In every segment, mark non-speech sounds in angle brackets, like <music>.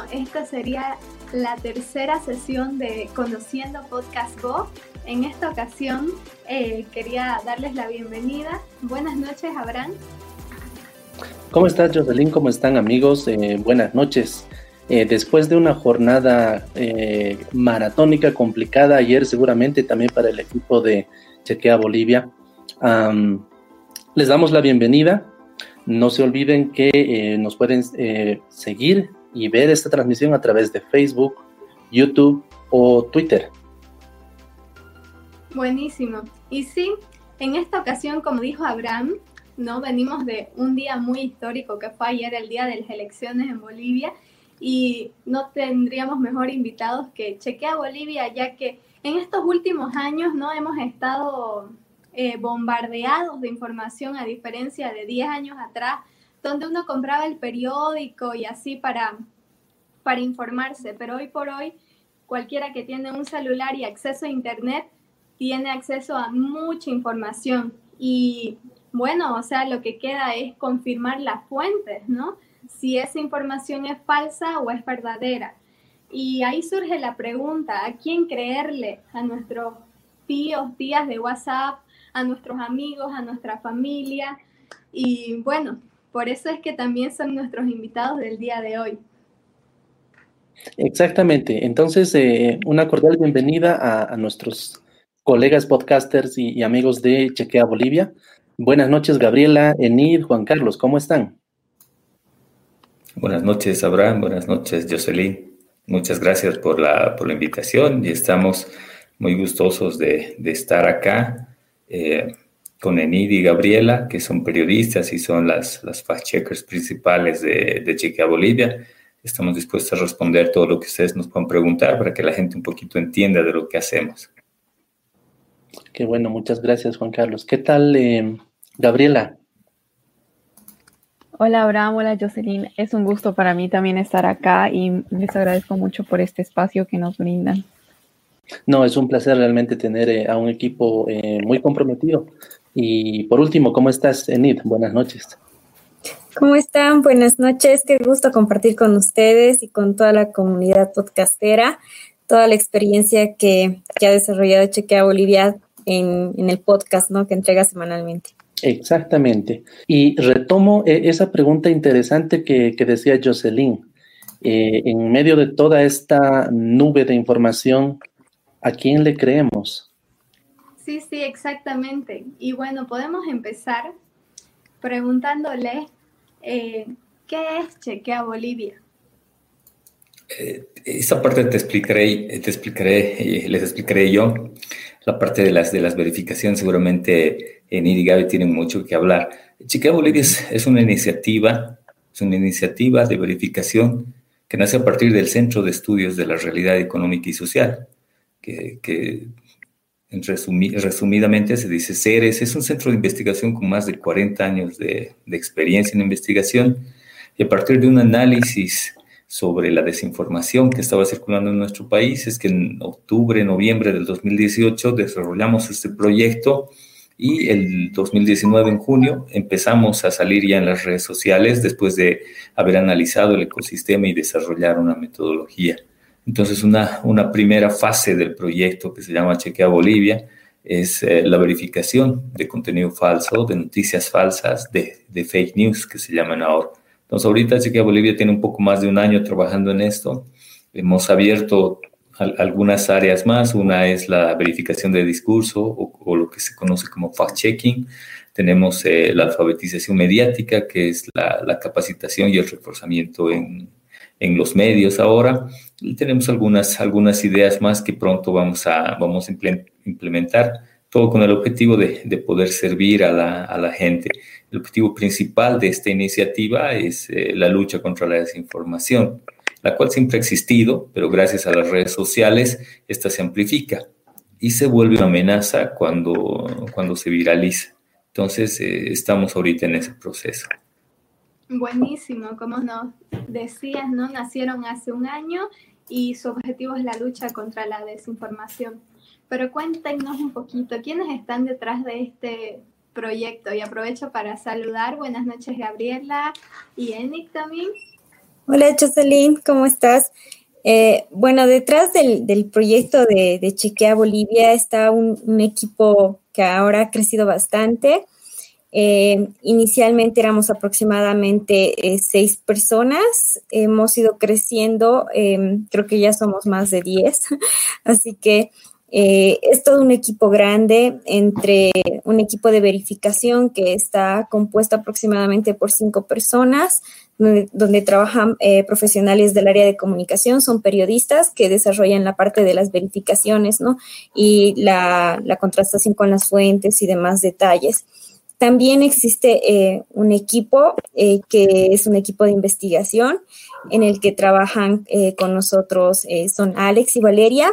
Bueno, esta sería la tercera sesión de Conociendo Podcast Go. En esta ocasión eh, quería darles la bienvenida. Buenas noches, Abraham. ¿Cómo estás, Jocelyn? ¿Cómo están, amigos? Eh, buenas noches. Eh, después de una jornada maratónica complicada ayer, seguramente también para el equipo de Chequea Bolivia, les damos la bienvenida. No se olviden que nos pueden seguir y ver esta transmisión a través de Facebook, YouTube o Twitter. Buenísimo. Y sí, en esta ocasión, como dijo Abraham, no venimos de un día muy histórico que fue ayer el día de las elecciones en Bolivia y no tendríamos mejor invitados que Chequea Bolivia, ya que en estos últimos años no hemos estado eh, bombardeados de información a diferencia de 10 años atrás, donde uno compraba el periódico y así para, para informarse, pero hoy por hoy cualquiera que tiene un celular y acceso a Internet tiene acceso a mucha información y bueno, o sea, lo que queda es confirmar las fuentes, ¿no? Si esa información es falsa o es verdadera. Y ahí surge la pregunta, ¿a quién creerle? ¿A nuestros tíos, tías de WhatsApp, a nuestros amigos, a nuestra familia? Y bueno, por eso es que también son nuestros invitados del día de hoy. Exactamente. Entonces, eh, una cordial bienvenida a, a nuestros colegas podcasters y, amigos de Chequea Bolivia. Buenas noches, Gabriela, Enid, Juan Carlos, ¿cómo están? Buenas noches, Abraham. Buenas noches, Jocelyn. Muchas gracias por la, por la invitación y estamos muy gustosos de, estar acá eh, con Enid y Gabriela, que son periodistas y son las, las fact-checkers principales de, de Chequea Bolivia. Estamos dispuestos a responder todo lo que ustedes nos puedan preguntar para que la gente un poquito entienda de lo que hacemos. Qué bueno, muchas gracias Juan Carlos. ¿Qué tal, eh, Gabriela? Hola Abraham, hola Jocelyn. Es un gusto para mí también estar acá y les agradezco mucho por este espacio que nos brindan. No, es un placer realmente tener eh, a un equipo eh, muy comprometido. Y por último, ¿cómo estás, Enid? Buenas noches. ¿Cómo están? Buenas noches. Qué gusto compartir con ustedes y con toda la comunidad podcastera toda la experiencia que, ha desarrollado Chequea Bolivia en, el podcast ¿no? que entrega semanalmente. Exactamente. Y retomo eh, esa pregunta interesante que, decía Jocelyn. Eh, en medio de toda esta nube de información, ¿a quién le creemos? Sí, sí, exactamente. Y bueno, podemos empezar preguntándole, eh, ¿qué es Chequea Bolivia? Eh, esa parte te explicaré, te explicaré, les explicaré yo. La parte de las, de las verificaciones, seguramente en Gaby tienen mucho que hablar. Chequea Bolivia es, una iniciativa, es una iniciativa de verificación que nace a partir del Centro de Estudios de la Realidad Económica y Social, que, que en resumidamente se dice CERES, es un centro de investigación con más de 40 años de, de experiencia en investigación y a partir de un análisis sobre la desinformación que estaba circulando en nuestro país es que en octubre, noviembre del 2018 desarrollamos este proyecto y el 2019 en junio empezamos a salir ya en las redes sociales después de haber analizado el ecosistema y desarrollar una metodología. Entonces una, una primera fase del proyecto que se llama Chequea Bolivia es eh, la verificación de contenido falso, de noticias falsas, de, de fake news que se llaman ahora. Entonces, ahorita que Bolivia tiene un poco más de un año trabajando en esto. Hemos abierto algunas áreas más. Una es la verificación de discurso o, lo que se conoce como fact-checking. Tenemos eh, la alfabetización mediática, que es la, capacitación y el reforzamiento en, en, los medios ahora. Y tenemos algunas, algunas ideas más que pronto vamos a, vamos a implementar, todo con el objetivo de, de poder servir a la, a la gente. El objetivo principal de esta iniciativa es eh, la lucha contra la desinformación, la cual siempre ha existido, pero gracias a las redes sociales esta se amplifica y se vuelve una amenaza cuando, cuando se viraliza. Entonces, eh, estamos ahorita en ese proceso. Buenísimo, como nos decías, ¿no? Nacieron hace un año y su objetivo es la lucha contra la desinformación. Pero cuéntenos un poquito, ¿quiénes están detrás de este proyecto. Y aprovecho para saludar. Buenas noches, Gabriela y Enik también. Hola, Jocelyn, ¿cómo estás? Eh, bueno, detrás del, proyecto de, Chequea Bolivia está un, equipo que ahora ha crecido bastante. Eh, inicialmente éramos aproximadamente eh, seis personas, hemos ido creciendo, creo que ya somos más de diez, <laughs> así que es todo un equipo grande entre un equipo de verificación que está compuesto aproximadamente por cinco personas, donde, trabajan eh, profesionales del área de comunicación, son periodistas que desarrollan la parte de las verificaciones, ¿no? Y la, contrastación con las fuentes y demás detalles. También existe eh, un equipo eh, que es un equipo de investigación en el que trabajan con nosotros, son Alex y Valeria,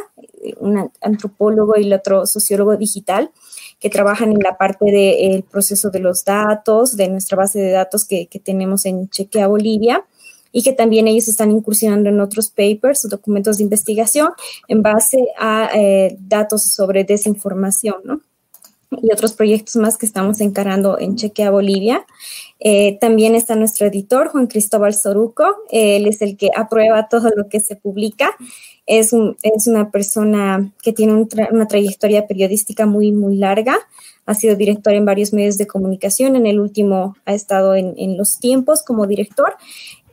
un antropólogo y el otro sociólogo digital que trabajan en la parte del proceso de los datos, de nuestra base de datos que, tenemos en Chequea Bolivia y que también ellos están incursionando en otros papers o documentos de investigación en base a eh, datos sobre desinformación, ¿no? Y otros proyectos más que estamos encarando en Chequea Bolivia. Eh, también está nuestro editor, Juan Cristóbal Soruco. Él es el que aprueba todo lo que se publica es, una persona que tiene una trayectoria periodística muy, muy larga. Ha sido director en varios medios de comunicación. En el último ha estado en, los tiempos como director.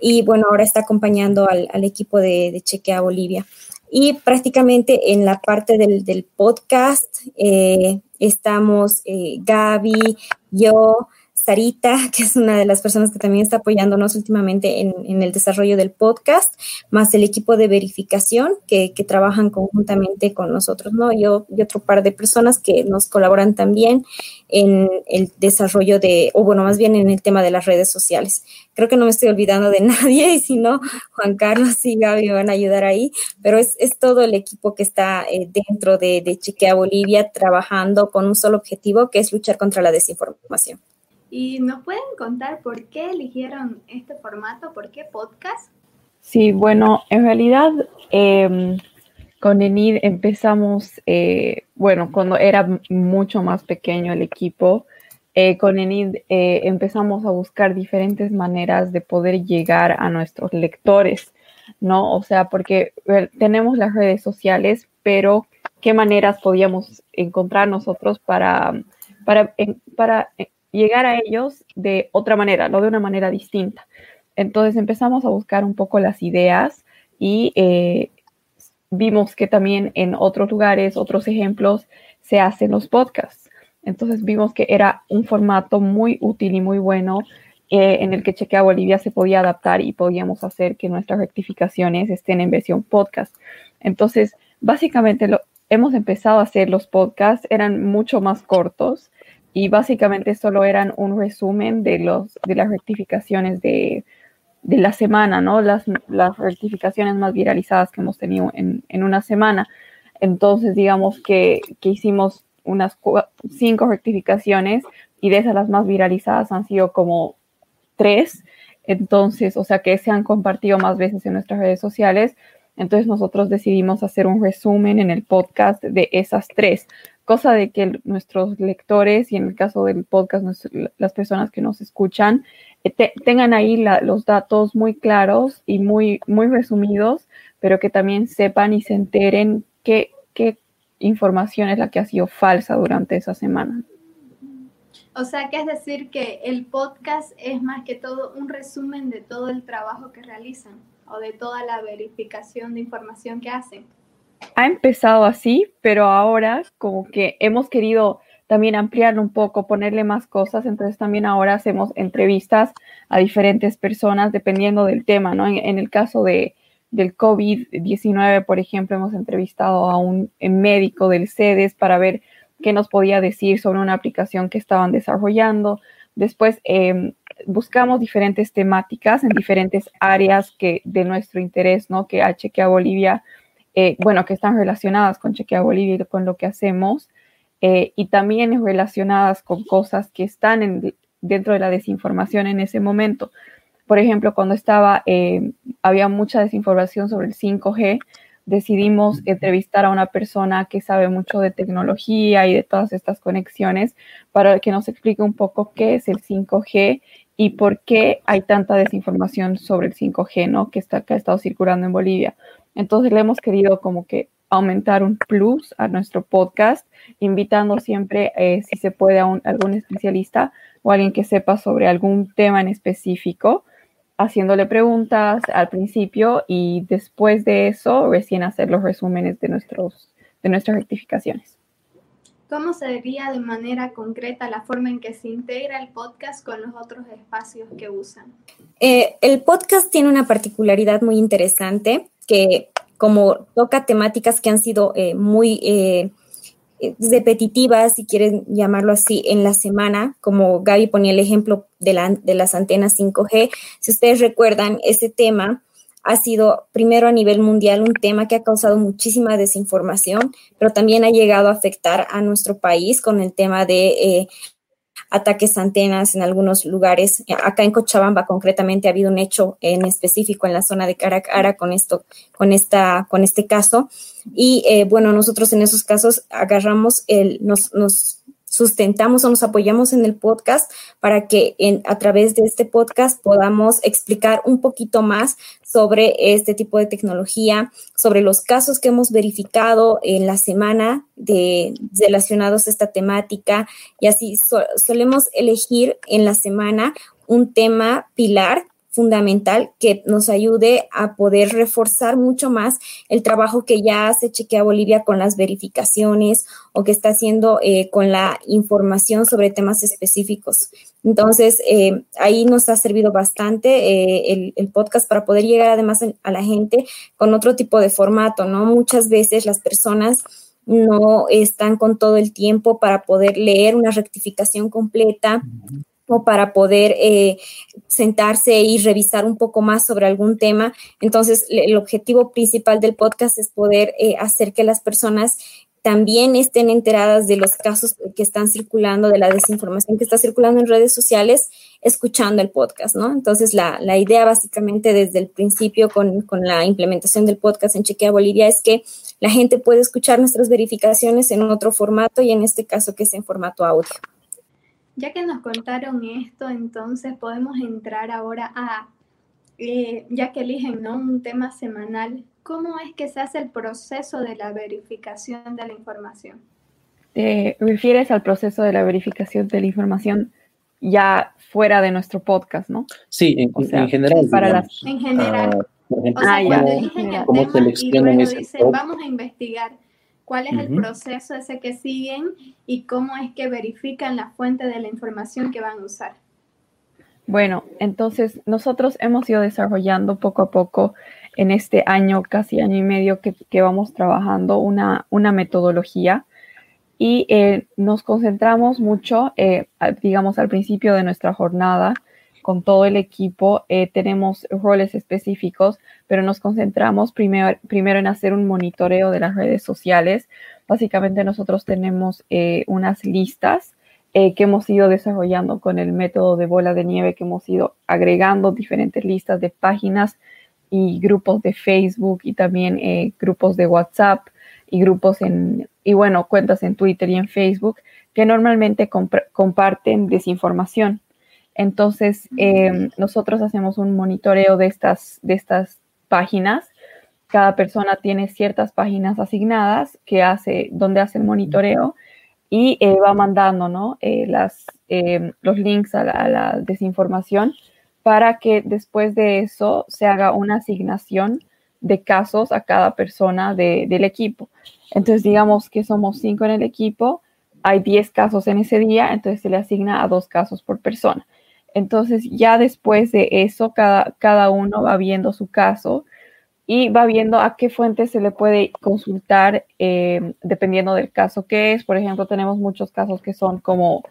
Y bueno, ahora está acompañando al, equipo de, Chequea Bolivia. Y prácticamente en la parte del, podcast eh, estamos eh, Gaby, yo, Sarita, <laughs> que es una de las personas que también está apoyándonos últimamente en, el desarrollo del podcast, más el equipo de verificación que, trabajan conjuntamente con nosotros, ¿no? Yo y otro par de personas que nos colaboran también en el desarrollo de, o bueno, más bien en el tema de las redes sociales. Creo que no me estoy olvidando de <laughs> nadie y si no, Juan Carlos y Gaby van a ayudar ahí, pero es, todo el equipo que está eh, dentro de, de Chequea Bolivia trabajando con un solo objetivo, que es luchar contra la desinformación. ¿Y nos pueden contar por qué eligieron este formato? ¿Por qué podcast? Sí, bueno, en realidad em, con Enid empezamos, eh, bueno, cuando era mucho más pequeño el equipo, eh, con Enid eh, empezamos a buscar diferentes maneras de poder llegar a nuestros lectores, ¿no? O sea, porque tenemos las redes sociales, pero ¿qué maneras podíamos encontrar nosotros para, para, para llegar a ellos de otra manera, no de una manera distinta. Entonces empezamos a buscar un poco las ideas y eh, vimos que también en otros lugares, otros ejemplos, se hacen los podcasts. Entonces vimos que era un formato muy útil y muy bueno eh, en el que Chequea Bolivia se podía adaptar y podíamos hacer que nuestras rectificaciones estén en versión podcast. Entonces, básicamente lo, hemos empezado a hacer los podcasts, eran mucho más cortos y básicamente solo eran un resumen de, los, de las rectificaciones de, la semana, ¿no? Las, las, rectificaciones más viralizadas que hemos tenido en, una semana. Entonces, digamos que, hicimos unas cinco rectificaciones y de esas las más viralizadas han sido como tres. Entonces, o sea, que se han compartido más veces en nuestras redes sociales. Entonces nosotros decidimos hacer un resumen en el podcast de esas tres cosa de que nuestros lectores y en el caso del podcast, las personas que nos escuchan, eh, tengan ahí los datos muy claros y muy, muy resumidos, pero que también sepan y se enteren qué, qué información es la que ha sido falsa durante esa semana. O sea, que es decir que el podcast es más que todo un resumen de todo el trabajo que realizan o de toda la verificación de información que hacen ha empezado así, pero ahora como que hemos querido también ampliarlo un poco, ponerle más cosas, entonces también ahora hacemos entrevistas a diferentes personas dependiendo del tema, ¿no? En, el caso de, del COVID-19, por ejemplo, hemos entrevistado a un médico del CEDES para ver qué nos podía decir sobre una aplicación que estaban desarrollando. Después em, buscamos diferentes temáticas en diferentes áreas que, de nuestro interés, ¿no? Que a Bolivia eh, bueno, que están relacionadas con Chequea Bolivia y con lo que hacemos, eh, y también relacionadas con cosas que están dentro de la desinformación en ese momento. Por ejemplo, cuando estaba, eh, había mucha desinformación sobre el 5G, decidimos entrevistar a una persona que sabe mucho de tecnología y de todas estas conexiones para que nos explique un poco qué es el 5G y por qué hay tanta desinformación sobre el 5G, ¿no? Que, está, que ha estado circulando en Bolivia. Entonces le hemos querido como que aumentar un plus a nuestro podcast, invitando siempre, eh, si se puede, a algún especialista o alguien que sepa sobre algún tema en específico haciéndole preguntas al principio y después de eso recién hacer los resúmenes de, nuestros, de nuestras rectificaciones. ¿Cómo sería de manera concreta la forma en que se integra el podcast con los otros espacios que usan? Eh, el podcast tiene una particularidad muy interesante que como toca temáticas que han sido eh, muy... Eh, eh, repetitivas, si quieren llamarlo así, en la semana, como Gaby ponía el ejemplo de, las antenas 5G. Si ustedes recuerdan, ese tema ha sido primero a nivel mundial un tema que ha causado muchísima desinformación, pero también ha llegado a afectar a nuestro país con el tema de ataques antenas en algunos lugares. Acá en Cochabamba concretamente ha habido un hecho en específico en la zona de Caracara con esto, con esta, con este caso. Y eh, bueno, nosotros en esos casos agarramos el, nos, nos sustentamos o nos apoyamos en el podcast para que en, a través de este podcast podamos explicar un poquito más sobre este tipo de tecnología, sobre los casos que hemos verificado en la semana de, relacionados a esta temática. Y así solemos elegir en la semana un tema pilar fundamental que nos ayude a poder reforzar mucho más el trabajo que ya hace Chequea Bolivia con las verificaciones o que está haciendo eh, con la información sobre temas específicos. Entonces, eh, ahí nos ha servido bastante eh, el, podcast para poder llegar además a la gente con otro tipo de formato, ¿no? Muchas veces las personas no están con todo el tiempo para poder leer una rectificación completa o para poder eh, sentarse y revisar un poco más sobre algún tema. Entonces, el objetivo principal del podcast es poder eh, hacer que las personas también estén enteradas de los casos que están circulando, de la desinformación que está circulando en redes sociales, escuchando el podcast, ¿no? Entonces, la, la idea básicamente desde el principio con, con, la implementación del podcast en Chequea Bolivia es que la gente puede escuchar nuestras verificaciones en otro formato y en este caso que es en formato audio. Ya que nos contaron esto, entonces podemos entrar ahora a, eh, ya que eligen ¿no? un tema semanal, ¿cómo es que se hace el proceso de la verificación de la información? ¿Te refieres al proceso de la verificación de la información ya fuera de nuestro podcast, no? Sí, en, general. Para en general. o sea, cuando eligen el tema y luego dicen, vamos a investigar cuál es el proceso ese que siguen y cómo es que verifican la fuente de la información que van a usar. Bueno, entonces nosotros hemos ido desarrollando poco a poco en este año, casi año y medio que, vamos trabajando una, una metodología y eh, nos concentramos mucho, eh, digamos, al principio de nuestra jornada con todo el equipo. Eh, tenemos roles específicos, pero nos concentramos primero, primero en hacer un monitoreo de las redes sociales. Básicamente nosotros tenemos eh, unas listas eh, que hemos ido desarrollando con el método de bola de nieve, que hemos ido agregando diferentes listas de páginas y grupos de Facebook y también grupos de WhatsApp y grupos en, y bueno, cuentas en Twitter y en Facebook que normalmente comparten desinformación. Entonces, em, nosotros hacemos un monitoreo de estas, de estas páginas. Cada persona tiene ciertas páginas asignadas que hace, donde hace el monitoreo y eh, va mandando ¿no? Eh, las, em, los links a la, desinformación para que después de eso se haga una asignación de casos a cada persona del equipo. Entonces, digamos que somos cinco en el equipo, hay 10 casos en ese día, entonces se le asigna a dos casos por persona. Entonces ya después de eso, cada, cada uno va viendo su caso y va viendo a qué fuente se le puede consultar eh, dependiendo del caso que es. Por ejemplo, tenemos muchos casos que son como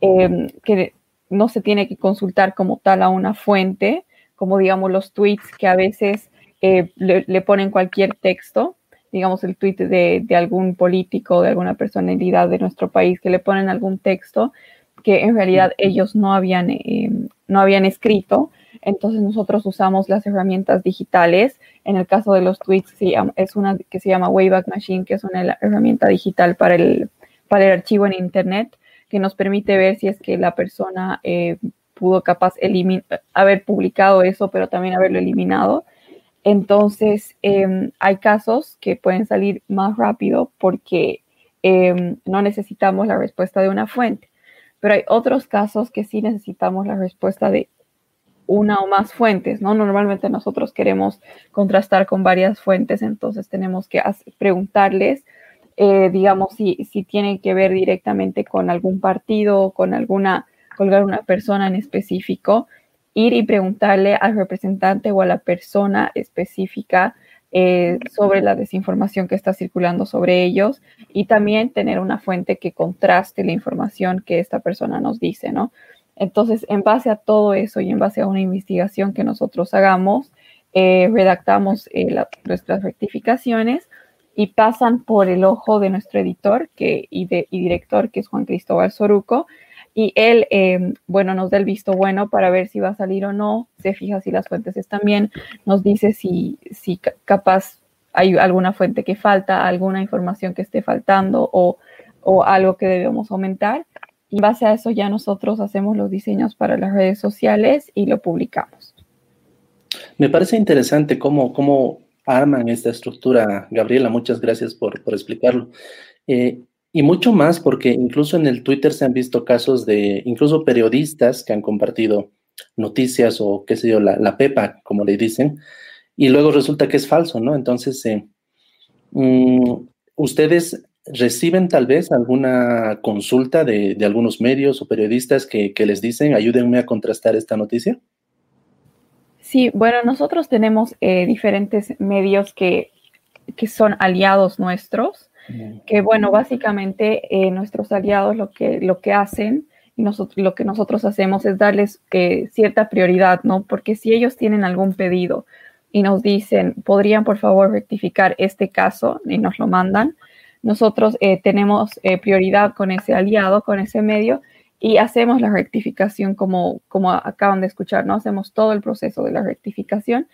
em, que no se tiene que consultar como tal a una fuente, como digamos los tweets que a veces eh, le, ponen cualquier texto, digamos el tweet de, de algún político, de alguna personalidad de nuestro país, que le ponen algún texto que en realidad ellos no habían, eh, no habían escrito. Entonces nosotros usamos las herramientas digitales. En el caso de los tweets es una que se llama Wayback Machine, que es una herramienta digital para el, para el archivo en Internet, que nos permite ver si es que la persona eh, pudo capaz haber publicado eso, pero también haberlo eliminado. Entonces, em, hay casos que pueden salir más rápido porque em, no necesitamos la respuesta de una fuente, pero hay otros casos que sí necesitamos la respuesta de una o más fuentes, ¿no? Normalmente nosotros queremos contrastar con varias fuentes, entonces tenemos que preguntarles, eh, digamos, si, si tienen que ver directamente con algún partido, con alguna, con alguna persona en específico, ir y preguntarle al representante o a la persona específica eh, sobre la desinformación que está circulando sobre ellos y también tener una fuente que contraste la información que esta persona nos dice, ¿no? Entonces, en base a todo eso y en base a una investigación que nosotros hagamos, eh, redactamos eh, nuestras rectificaciones y pasan por el ojo de nuestro editor y director, que es Juan Cristóbal Soruco, y él, em, bueno, nos da el visto bueno para ver si va a salir o no, se fija si las fuentes están bien, nos dice si, si capaz hay alguna fuente que falta, alguna información que esté faltando o, o algo que debemos aumentar. Y en base a eso ya nosotros hacemos los diseños para las redes sociales y lo publicamos. Me parece interesante cómo, cómo arman esta estructura, Gabriela. Muchas gracias por, por explicarlo. Eh, y mucho más porque incluso en el Twitter se han visto casos de incluso periodistas que han compartido noticias o qué sé yo, la, pepa, como le dicen, y luego resulta que es falso, ¿no? Entonces, eh, mm, ¿ustedes reciben tal vez alguna consulta de, algunos medios o periodistas que, les dicen, ayúdenme a contrastar esta noticia? Sí, bueno, nosotros tenemos eh, diferentes medios que, que son aliados nuestros que bueno, básicamente eh, nuestros aliados lo que, lo que hacen y nosotros, lo que nosotros hacemos es darles eh, cierta prioridad, ¿no? Porque si ellos tienen algún pedido y nos dicen, podrían por favor rectificar este caso y nos lo mandan, nosotros eh, tenemos prioridad con ese aliado, con ese medio y hacemos la rectificación como, como acaban de escuchar, ¿no? Hacemos todo el proceso de la rectificación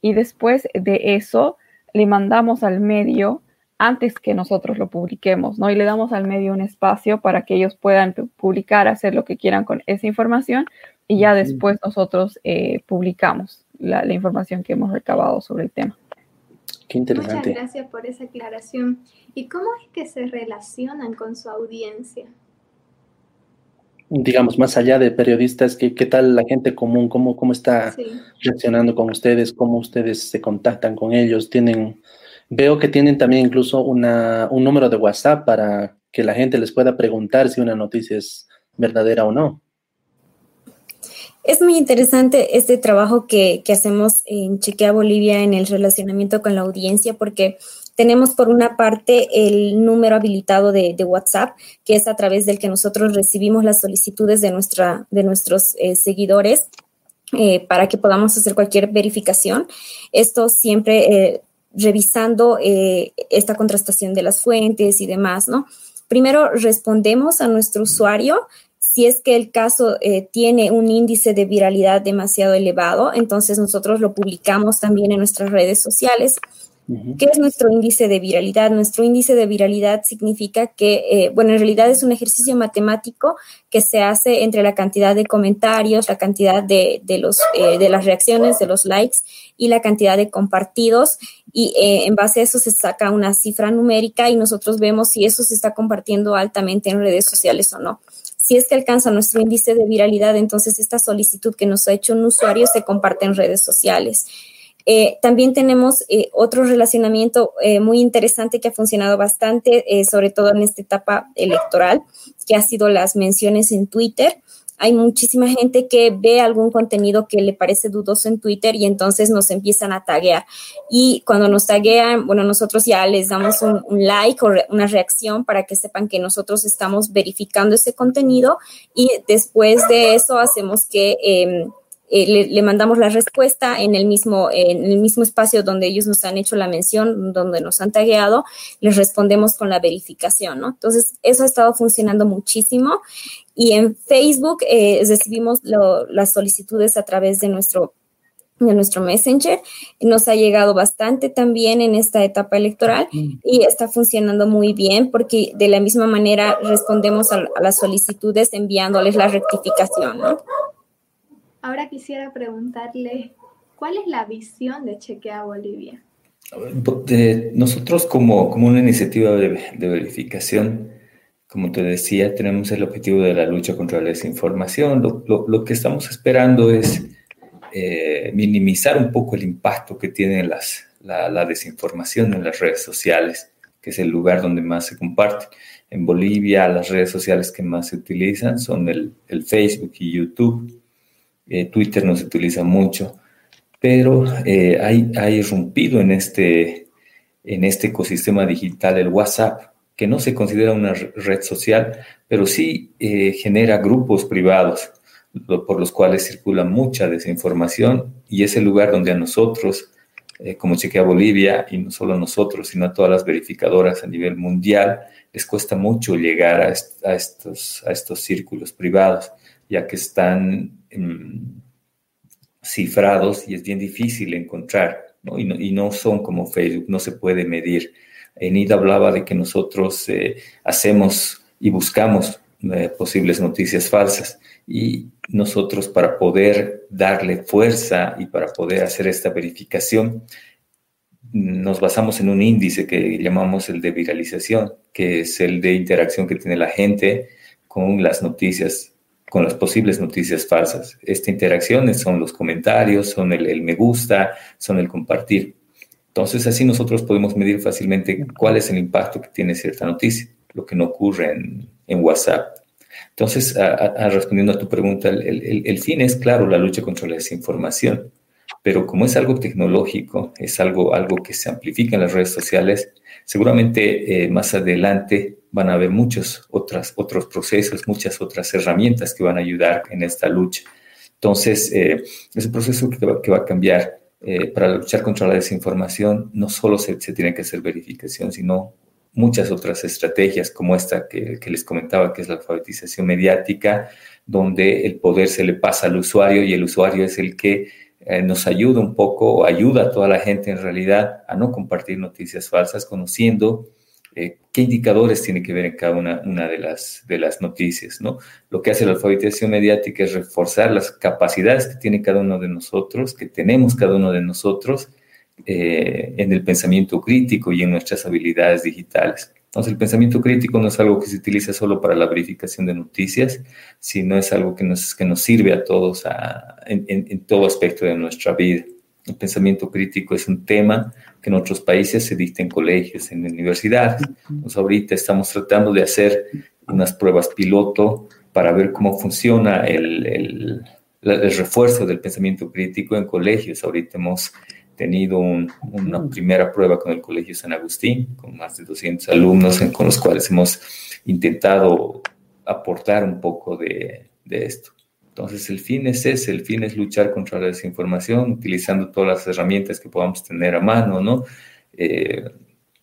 y después de eso le mandamos al medio antes que nosotros lo publiquemos, ¿no? Y le damos al medio un espacio para que ellos puedan publicar, hacer lo que quieran con esa información y ya después nosotros eh, publicamos la, información que hemos recabado sobre el tema. Qué interesante. Muchas gracias por esa aclaración. ¿Y cómo es que se relacionan con su audiencia? Digamos, más allá de periodistas, ¿qué, qué tal la gente común? ¿Cómo, cómo está reaccionando con ustedes? ¿Cómo ustedes se contactan con ellos? ¿Tienen Veo que tienen también incluso una, un número de WhatsApp para que la gente les pueda preguntar si una noticia es verdadera o no. Es muy interesante este trabajo que, hacemos en Chequea Bolivia en el relacionamiento con la audiencia porque tenemos por una parte el número habilitado de, WhatsApp, que es a través del que nosotros recibimos las solicitudes de, nuestra, de nuestros eh, seguidores eh, para que podamos hacer cualquier verificación. Esto siempre eh, revisando eh, esta contrastación de las fuentes y demás, ¿no? Primero respondemos a nuestro usuario si es que el caso eh, tiene un índice de viralidad demasiado elevado, entonces nosotros lo publicamos también en nuestras redes sociales ¿Qué es nuestro índice de viralidad? Nuestro índice de viralidad significa que, eh, bueno, en realidad es un ejercicio matemático que se hace entre la cantidad de comentarios, la cantidad de, los, eh, de las reacciones, de los likes y la cantidad de compartidos. Y eh, en base a eso se saca una cifra numérica y nosotros vemos si eso se está compartiendo altamente en redes sociales o no. Si es que alcanza nuestro índice de viralidad, entonces esta solicitud que nos ha hecho un usuario se comparte en redes sociales. Eh, también tenemos eh, otro relacionamiento eh, muy interesante que ha funcionado bastante, sobre todo en esta etapa electoral, que ha sido las menciones en Twitter. Hay muchísima gente que ve algún contenido que le parece dudoso en Twitter y entonces nos empiezan a taguear. Y cuando nos taguean, bueno, nosotros ya les damos un, like o una reacción para que sepan que nosotros estamos verificando ese contenido y después de eso hacemos que em, eh, le, mandamos la respuesta en el, mismo, en el mismo espacio donde ellos nos han hecho la mención, donde nos han tagueado, les respondemos con la verificación, ¿no? Entonces, eso ha estado funcionando muchísimo. Y en Facebook eh, recibimos las solicitudes a través de nuestro de nuestro Messenger. Nos ha llegado bastante también en esta etapa electoral y está funcionando muy bien porque de la misma manera respondemos a, las solicitudes enviándoles la rectificación. ¿no? Ahora quisiera preguntarle, ¿cuál es la visión de Chequea Bolivia? nosotros como, como una iniciativa de, de, verificación, como te decía, tenemos el objetivo de la lucha contra la desinformación. Lo, que estamos esperando es eh, minimizar un poco el impacto que tiene las, la, desinformación en las redes sociales, que es el lugar donde más se comparte. En Bolivia las redes sociales que más se utilizan son el Facebook y YouTube. Eh, Twitter no se utiliza mucho, pero eh, hay irrumpido en este, en este ecosistema digital el WhatsApp, que no se considera una red social, pero sí genera grupos privados por los cuales circula mucha desinformación y es el lugar donde a nosotros, eh, como Chequea Bolivia, y no solo a nosotros, sino a todas las verificadoras a nivel mundial, les cuesta mucho llegar a, estos, a estos círculos privados, ya que están em, cifrados y es bien difícil encontrar, Y, no, son como Facebook, no se puede medir. Enida hablaba de que nosotros eh, hacemos y buscamos eh, posibles noticias falsas y nosotros para poder darle fuerza y para poder hacer esta verificación, nos basamos en un índice que llamamos el de viralización, que es el de interacción que tiene la gente con las noticias, con las posibles noticias falsas. Esta interacción son los comentarios, son el, me gusta, son el compartir. Entonces así nosotros podemos medir fácilmente cuál es el impacto que tiene cierta noticia, lo que no ocurre en, WhatsApp. Entonces, respondiendo a tu pregunta, el, fin es, claro, la lucha contra la desinformación, pero como es algo tecnológico, es algo, algo que se amplifica en las redes sociales, seguramente eh, más adelante van a haber muchos otras, otros procesos, muchas otras herramientas que van a ayudar en esta lucha. Entonces, eh, es un proceso que va, a cambiar. Eh, para luchar contra la desinformación no solo se tiene que hacer verificación, sino muchas otras estrategias como esta que, les comentaba, que es la alfabetización mediática, donde el poder se le pasa al usuario y el usuario es el que eh, nos ayuda un poco, ayuda a toda la gente en realidad a no compartir noticias falsas, conociendo eh, qué indicadores tiene que ver en cada una, de, las, de las noticias. ¿no? Lo que hace la alfabetización mediática es reforzar las capacidades que tiene cada uno de nosotros, que tenemos cada uno de nosotros, eh, en el pensamiento crítico y en nuestras habilidades digitales. Entonces, el pensamiento crítico no es algo que se utiliza solo para la verificación de noticias, sino es algo que nos, que nos sirve a todos en, todo aspecto de nuestra vida. El pensamiento crítico es un tema que en otros países se dicta en colegios, en universidades. Entonces, ahorita estamos tratando de hacer unas pruebas piloto para ver cómo funciona el, el, el refuerzo del pensamiento crítico en colegios. Ahorita hemos tenido una primera prueba con el Colegio San Agustín, con más de 200 alumnos con los cuales hemos intentado aportar un poco de, esto. Entonces, el fin es ese, el fin es luchar contra la desinformación, utilizando todas las herramientas que podamos tener a mano, ¿no? Eh,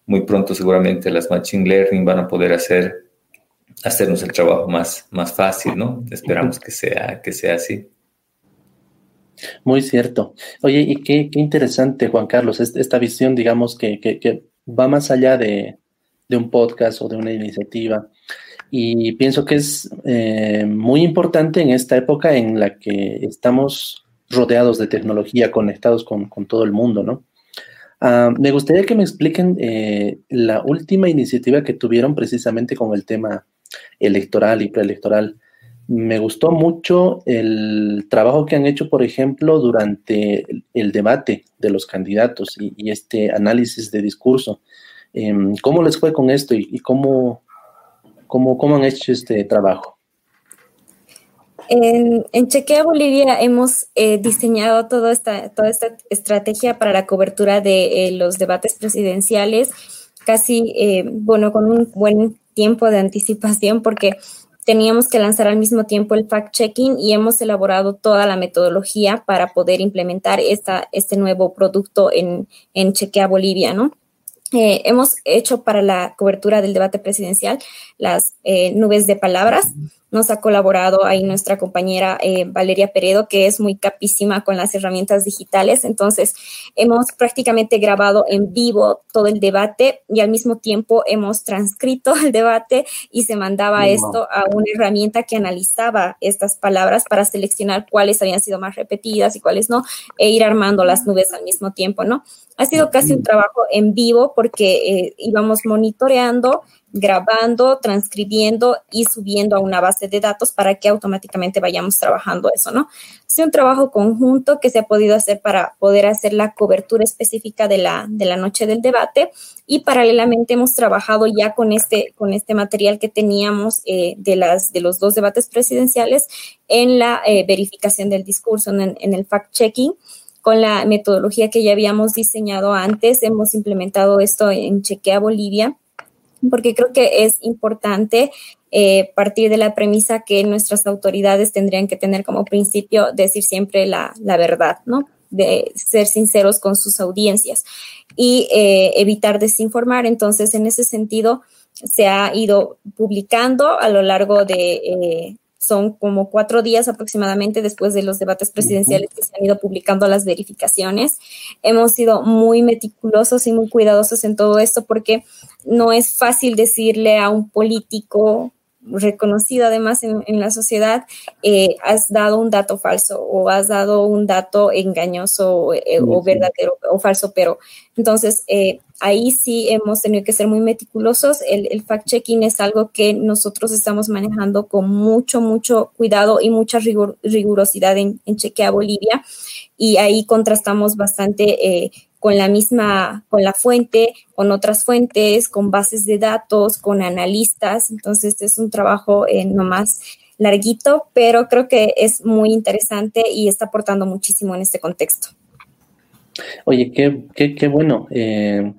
muy pronto seguramente las Machine Learning van a poder hacer, hacernos el trabajo más, más fácil, ¿no? Esperamos que sea, que sea así. Muy cierto. Oye, y qué, interesante, Juan Carlos, esta visión, digamos, que, va más allá de, un podcast o de una iniciativa. Y pienso que es eh, muy importante en esta época en la que estamos rodeados de tecnología, conectados con, todo el mundo, ¿no? Ah, me gustaría que me expliquen eh, la última iniciativa que tuvieron precisamente con el tema electoral y preelectoral. Me gustó mucho el trabajo que han hecho, por ejemplo, durante el, debate de los candidatos y, este análisis de discurso. Em, ¿Cómo les fue con esto y, cómo, cómo, cómo, han hecho este trabajo? En, Chequea Bolivia hemos eh, diseñado toda esta, toda esta estrategia para la cobertura de eh, los debates presidenciales, casi, eh, bueno, con un buen tiempo de anticipación, porque teníamos que lanzar al mismo tiempo el fact-checking y hemos elaborado toda la metodología para poder implementar esta, este nuevo producto en, en Chequea Bolivia, ¿no? Eh, hemos hecho para la cobertura del debate presidencial las eh, nubes de palabras nos ha colaborado ahí nuestra compañera eh, Valeria Peredo, que es muy capísima con las herramientas digitales. Entonces, hemos prácticamente grabado en vivo todo el debate y al mismo tiempo hemos transcrito <laughs> el debate y se mandaba esto a una herramienta que analizaba estas palabras para seleccionar cuáles habían sido más repetidas y cuáles no, e ir armando las nubes al mismo tiempo, ¿no? Ha sido casi un trabajo en vivo porque eh, íbamos monitoreando grabando, transcribiendo y subiendo a una base de datos para que automáticamente vayamos trabajando eso, ¿no? Es un trabajo conjunto que se ha podido hacer para poder hacer la cobertura específica de la, de la noche del debate y paralelamente hemos trabajado ya con este, con este material que teníamos eh, de, las, de los dos debates presidenciales en la eh, verificación del discurso, en, en el fact-checking con la metodología que ya habíamos diseñado antes. Hemos implementado esto en Chequea Bolivia porque creo que es importante eh, partir de la premisa que nuestras autoridades tendrían que tener como principio decir siempre la, verdad, ¿no? De ser sinceros con sus audiencias y eh, evitar desinformar. Entonces, en ese sentido, se ha ido publicando a lo largo de, eh, son como cuatro días aproximadamente después de los debates presidenciales que se han ido publicando las verificaciones. Hemos sido muy meticulosos y muy cuidadosos en todo esto porque no es fácil decirle a un político reconocido además en, la sociedad, eh, has dado un dato falso o has dado un dato engañoso eh, o verdadero o falso, pero entonces eh, ahí sí hemos tenido que ser muy meticulosos. El, fact-checking es algo que nosotros estamos manejando con mucho, mucho cuidado y mucha rigurosidad en, en Chequea Bolivia y ahí contrastamos bastante con la misma, con la fuente, con otras fuentes, con bases de datos, con analistas. Entonces, es un trabajo eh, no más larguito, pero creo que es muy interesante y está aportando muchísimo en este contexto. Oye, qué, qué, qué bueno. Eh,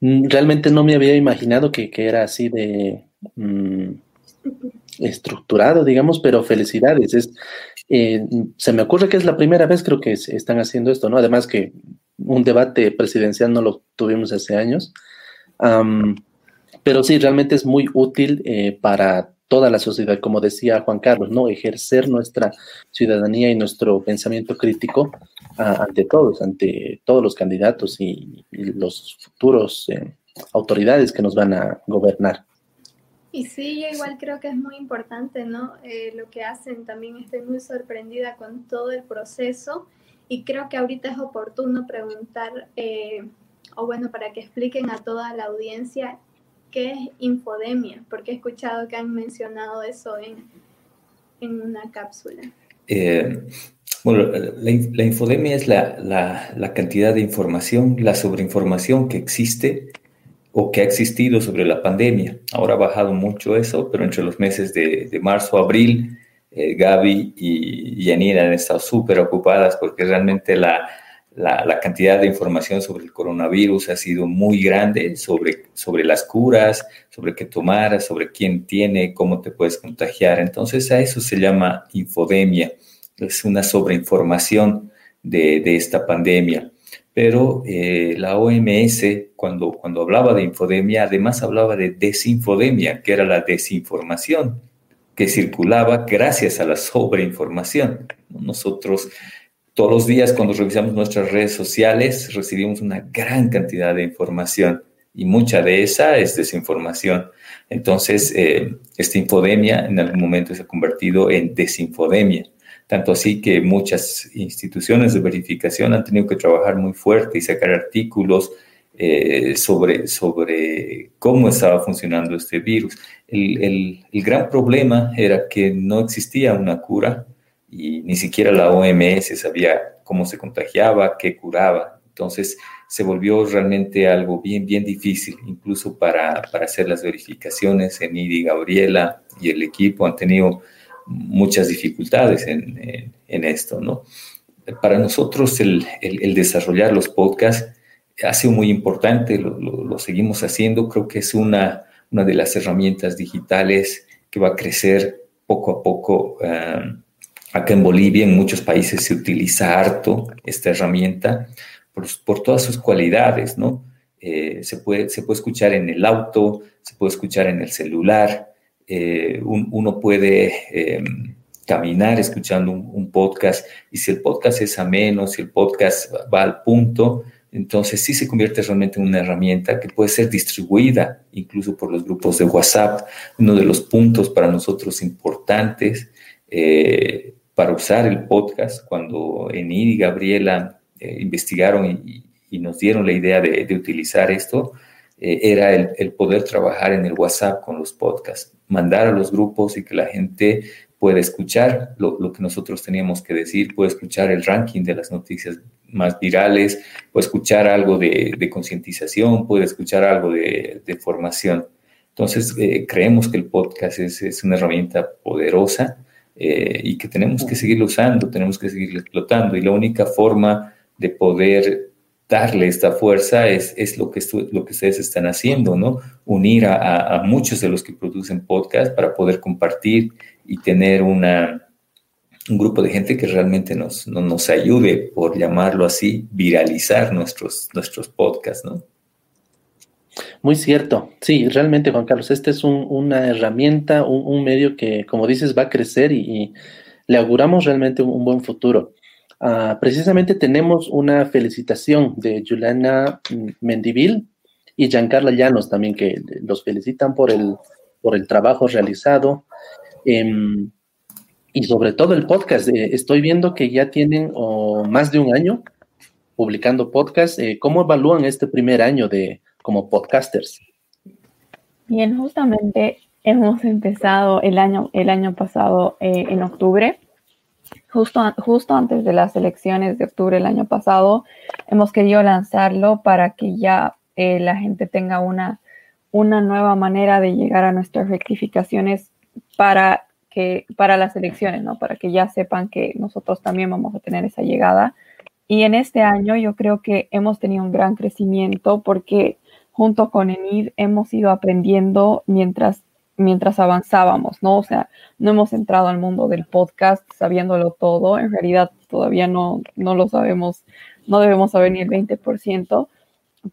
realmente no me había imaginado que, era así de mm, estructurado, digamos, pero felicidades. Es, eh, se me ocurre que es la primera vez creo que están haciendo esto, ¿no? Además que un debate presidencial no lo tuvimos hace años. pero sí, realmente es muy útil eh, para toda la sociedad, como decía Juan Carlos, ¿no? Ejercer nuestra ciudadanía y nuestro pensamiento crítico ante todos, ante todos los candidatos y, los futuros eh, autoridades que nos van a gobernar. Y sí, yo igual creo que es muy importante, ¿no? Eh, lo que hacen, también estoy muy sorprendida con todo el proceso y creo que ahorita es oportuno preguntar, eh, o bueno, para que expliquen a toda la audiencia qué es infodemia, porque he escuchado que han mencionado eso en, en una cápsula. Eh, bueno, la, infodemia es la, la, la, cantidad de información, la sobreinformación que existe o que ha existido sobre la pandemia. Ahora ha bajado mucho eso, pero entre los meses de, de marzo, abril, eh, Gaby y Yanira han estado súper ocupadas porque realmente la, la, cantidad de información sobre el coronavirus ha sido muy grande, sobre, sobre las curas, sobre qué tomar, sobre quién tiene, cómo te puedes contagiar. Entonces a eso se llama infodemia, es una sobreinformación de, de esta pandemia. Pero eh, la OMS, cuando, cuando hablaba de infodemia, además hablaba de desinfodemia, que era la desinformación que circulaba gracias a la sobreinformación. Nosotros todos los días cuando revisamos nuestras redes sociales recibimos una gran cantidad de información y mucha de esa es desinformación. Entonces, eh, esta infodemia en algún momento se ha convertido en desinfodemia. Tanto así que muchas instituciones de verificación han tenido que trabajar muy fuerte y sacar artículos eh, sobre, sobre cómo estaba funcionando este virus. El, el, gran problema era que no existía una cura y ni siquiera la OMS sabía cómo se contagiaba, qué curaba. Entonces se volvió realmente algo bien, bien difícil, incluso para, para hacer las verificaciones. en y Gabriela y el equipo han tenido muchas dificultades en, en, esto, ¿no? Para nosotros el, el, el desarrollar los podcasts ha sido muy importante, lo, seguimos haciendo, creo que es una, una de las herramientas digitales que va a crecer poco a poco. Eh, acá en Bolivia, en muchos países se utiliza harto esta herramienta por, todas sus cualidades, ¿no? Eh, se, puede, se puede escuchar en el auto, se puede escuchar en el celular, eh, uno puede em, caminar escuchando un, podcast y si el podcast es ameno, si el podcast va al punto, entonces sí se convierte realmente en una herramienta que puede ser distribuida incluso por los grupos de WhatsApp. Uno de los puntos para nosotros importantes eh, para usar el podcast, cuando Enid y Gabriela eh, investigaron y, nos dieron la idea de, utilizar esto, eh, era el, poder trabajar en el WhatsApp con los podcasts, mandar a los grupos y que la gente pueda escuchar lo, que nosotros teníamos que decir, puede escuchar el ranking de las noticias más virales, puede escuchar algo de, concientización, puede escuchar algo de, formación. Entonces, eh, creemos que el podcast es, es una herramienta poderosa y que tenemos que seguir usando, tenemos que seguir explotando. Y la única forma de poder darle esta fuerza es, es lo, que lo que ustedes están haciendo, ¿no? Unir a, muchos de los que producen podcast para poder compartir y tener una, un grupo de gente que realmente nos, nos ayude, por llamarlo así, viralizar nuestros, nuestros podcasts, ¿no? Muy cierto. Sí, realmente, Juan Carlos, esta es una herramienta, un, medio que, como dices, va a crecer y, le auguramos realmente un buen futuro. Ah, precisamente tenemos una felicitación de Juliana Mendivil y Giancarla Llanos también, que los felicitan por el, por el trabajo realizado. Em, y sobre todo el podcast. Eh, estoy viendo que ya tienen más de un año publicando podcast. Eh, ¿Cómo evalúan este primer año de como podcasters? Bien, justamente hemos empezado el año, el año pasado eh, en octubre Justo, justo antes de las elecciones de octubre del año pasado, hemos querido lanzarlo para que ya eh, la gente tenga una, una nueva manera de llegar a nuestras rectificaciones para, que, para las elecciones, ¿no? Para que ya sepan que nosotros también vamos a tener esa llegada. Y en este año yo creo que hemos tenido un gran crecimiento porque junto con ENID hemos ido aprendiendo mientras mientras avanzábamos, ¿no? O sea, no hemos entrado al mundo del podcast sabiéndolo todo, en realidad todavía no, no lo sabemos, no debemos saber ni el 20%,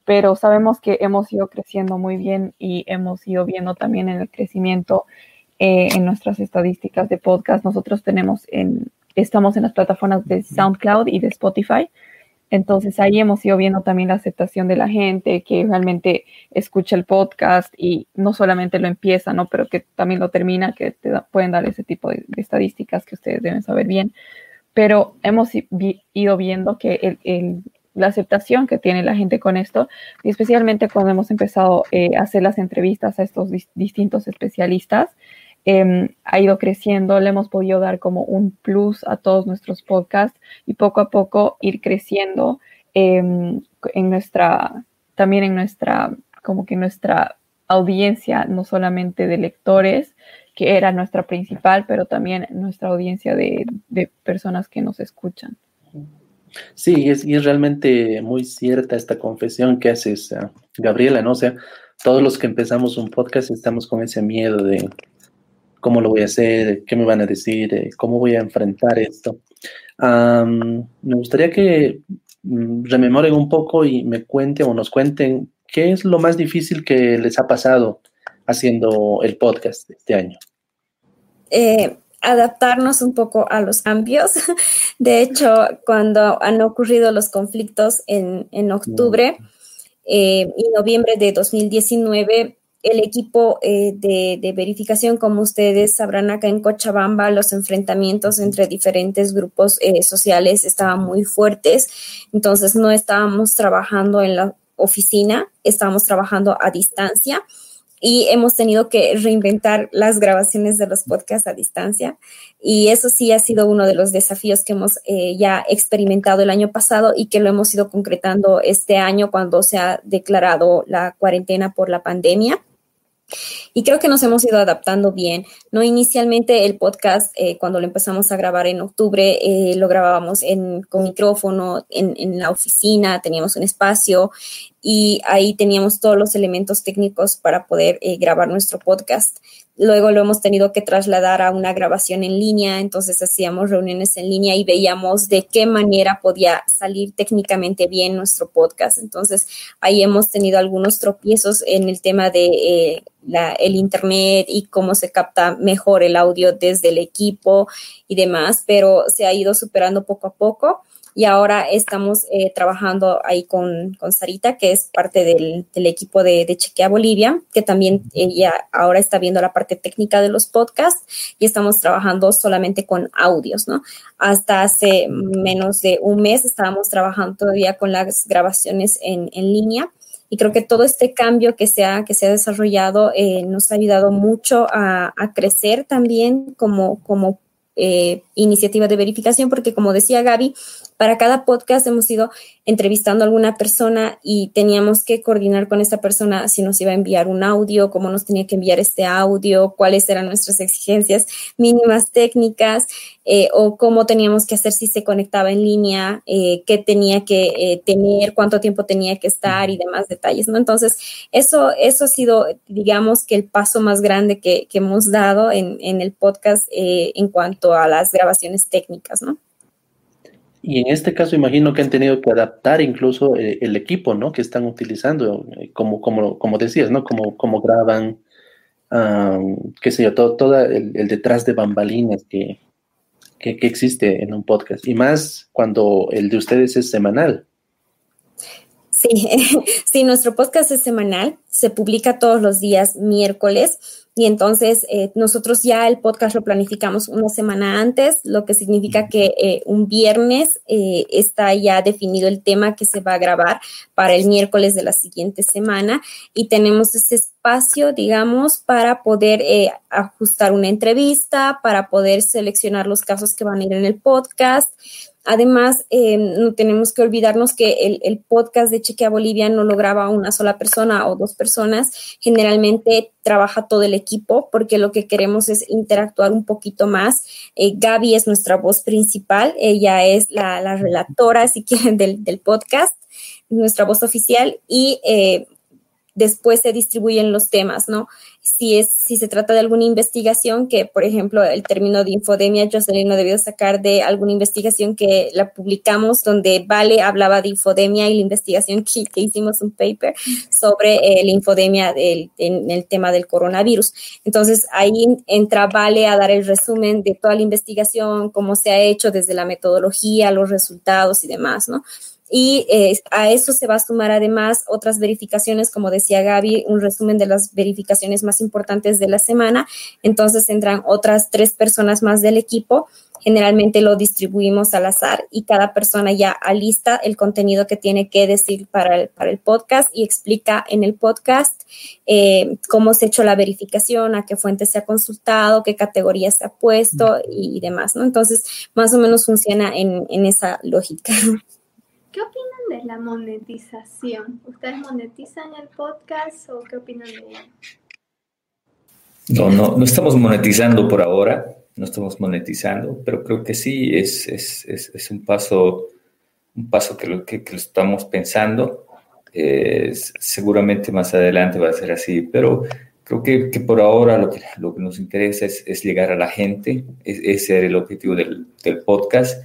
pero sabemos que hemos ido creciendo muy bien y hemos ido viendo también en el crecimiento eh, en nuestras estadísticas de podcast. Nosotros tenemos en, estamos en las plataformas de SoundCloud y de Spotify. Entonces ahí hemos ido viendo también la aceptación de la gente que realmente escucha el podcast y no solamente lo empieza, ¿no? Pero que también lo termina, que te pueden dar ese tipo de, estadísticas que ustedes deben saber bien. Pero hemos ido viendo que la aceptación que tiene la gente con esto, y especialmente cuando hemos empezado eh, a hacer las entrevistas a estos distintos especialistas, Em, ha ido creciendo, le hemos podido dar como un plus a todos nuestros podcasts y poco a poco ir creciendo em, en nuestra, también en nuestra, como que nuestra audiencia, no solamente de lectores, que era nuestra principal, pero también nuestra audiencia de, personas que nos escuchan. Sí, y es realmente muy cierta esta confesión que haces, uh, Gabriela, ¿no? O sea, todos los que empezamos un podcast estamos con ese miedo de, cómo lo voy a hacer, qué me van a decir, eh, cómo voy a enfrentar esto. me gustaría que mm, rememoren un poco y me cuenten o nos cuenten qué es lo más difícil que les ha pasado haciendo el podcast este año. Eh, adaptarnos un poco a los cambios. <laughs> De hecho, cuando han ocurrido los conflictos en, octubre eh, y noviembre de 2019, el equipo eh, de, verificación, como ustedes sabrán acá en Cochabamba, los enfrentamientos entre diferentes grupos eh, sociales estaban muy fuertes, entonces no estábamos trabajando en la oficina, estábamos trabajando a distancia y hemos tenido que reinventar las grabaciones de los podcasts a distancia. Y eso sí ha sido uno de los desafíos que hemos eh, ya experimentado el año pasado y que lo hemos ido concretando este año cuando se ha declarado la cuarentena por la pandemia. Y creo que nos hemos ido adaptando bien. No inicialmente el podcast, eh, cuando lo empezamos a grabar en octubre, eh, lo grabábamos en, con micrófono en, la oficina, teníamos un espacio y ahí teníamos todos los elementos técnicos para poder eh, grabar nuestro podcast. Luego lo hemos tenido que trasladar a una grabación en línea, entonces hacíamos reuniones en línea y veíamos de qué manera podía salir técnicamente bien nuestro podcast. Entonces ahí hemos tenido algunos tropiezos en el tema de eh, el internet y cómo se capta mejor el audio desde el equipo y demás, pero se ha ido superando poco a poco y ahora estamos eh, trabajando ahí con, con, Sarita, que es parte del, del equipo de, de, Chequea Bolivia, que también ella ahora está viendo la parte técnica de los podcasts y estamos trabajando solamente con audios, ¿no? Hasta hace menos de un mes estábamos trabajando todavía con las grabaciones en, en línea y creo que todo este cambio que se ha, que se ha desarrollado eh, nos ha ayudado mucho a, a crecer también como, como eh, iniciativa de verificación, porque como decía Gaby, para cada podcast hemos ido entrevistando a alguna persona y teníamos que coordinar con esta persona si nos iba a enviar un audio, cómo nos tenía que enviar este audio, cuáles eran nuestras exigencias mínimas técnicas eh, o cómo teníamos que hacer si se conectaba en línea, eh, qué tenía que eh, tener, cuánto tiempo tenía que estar y demás detalles, ¿no? Entonces, eso, eso ha sido, digamos, que el paso más grande que, que hemos dado en, en el podcast en cuanto a las grabaciones técnicas, ¿no? Y en este caso imagino que han tenido que adaptar incluso eh, el equipo, ¿no? Que están utilizando, eh, como, como, como decías, ¿no? Como, como graban, qué sé yo, todo, todo el, detrás de bambalinas que, que, que, existe en un podcast. Y más cuando el de ustedes es semanal. Sí, <laughs> sí, nuestro podcast es semanal, se publica todos los días miércoles y entonces eh, nosotros ya el podcast lo planificamos una semana antes, lo que significa que eh, un viernes eh, está ya definido el tema que se va a grabar para el miércoles de la siguiente semana. Y tenemos ese espacio, digamos, para poder ajustar una entrevista, para poder seleccionar los casos que van a ir en el podcast Además, eh, no tenemos que olvidarnos que el, podcast de Chequea Bolivia no lo graba una sola persona o dos personas. Generalmente trabaja todo el equipo porque lo que queremos es interactuar un poquito más. Eh, Gaby es nuestra voz principal. Ella es la, relatora, si quieren, del, del, podcast, nuestra voz oficial. Y eh, después se distribuyen los temas, ¿no? Si, es, si se trata de alguna investigación, que por ejemplo el término de infodemia, Jocelyn no debió sacar de alguna investigación que la publicamos donde Vale hablaba de infodemia y la investigación que, hicimos un paper sobre eh, la infodemia del, en el tema del coronavirus. Entonces ahí entra Vale a dar el resumen de toda la investigación, cómo se ha hecho desde la metodología, los resultados y demás, ¿no? Y eh, a eso se va a sumar además otras verificaciones, como decía Gaby, un resumen de las verificaciones más importantes de la semana. Entonces entran otras tres personas más del equipo. Generalmente lo distribuimos al azar y cada persona ya alista el contenido que tiene que decir para el, para el podcast y explica en el podcast eh, cómo se ha hecho la verificación, a qué fuente se ha consultado, qué categoría se ha puesto y, demás. ¿no? Entonces, más o menos funciona en, en esa lógica. <laughs> ¿Qué opinan de la monetización? ¿Ustedes monetizan el podcast o qué opinan de ello? No, no, no estamos monetizando por ahora, no estamos monetizando, pero creo que sí es, es, es, un paso, un paso que lo, que, que estamos pensando. seguramente más adelante va a ser así, pero creo que, que por ahora lo que, lo que nos interesa es, es llegar a la gente, ese era el objetivo del, del podcast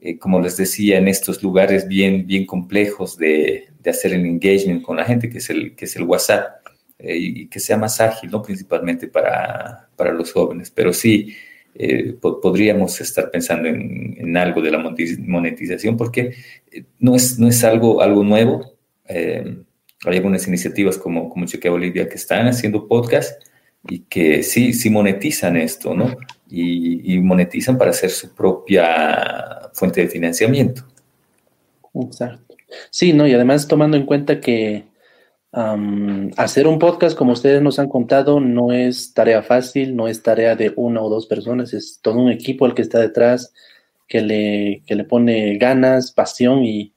eh, como les decía, en estos lugares bien, bien complejos de, de, hacer el engagement con la gente, que es el, que es el WhatsApp, eh, y que sea más ágil, ¿no? principalmente para, para los jóvenes. Pero sí, eh, podríamos estar pensando en, en, algo de la monetización, porque no es, no es algo, algo nuevo. hay algunas iniciativas como, como Chequea Bolivia que están haciendo podcast y que sí, sí monetizan esto, ¿no? y, monetizan para hacer su propia fuente de financiamiento. Exacto. Sí, ¿no? Y además tomando en cuenta que hacer un podcast, como ustedes nos han contado, no es tarea fácil, no es tarea de una o dos personas, es todo un equipo el que está detrás, que le, que le pone ganas, pasión y,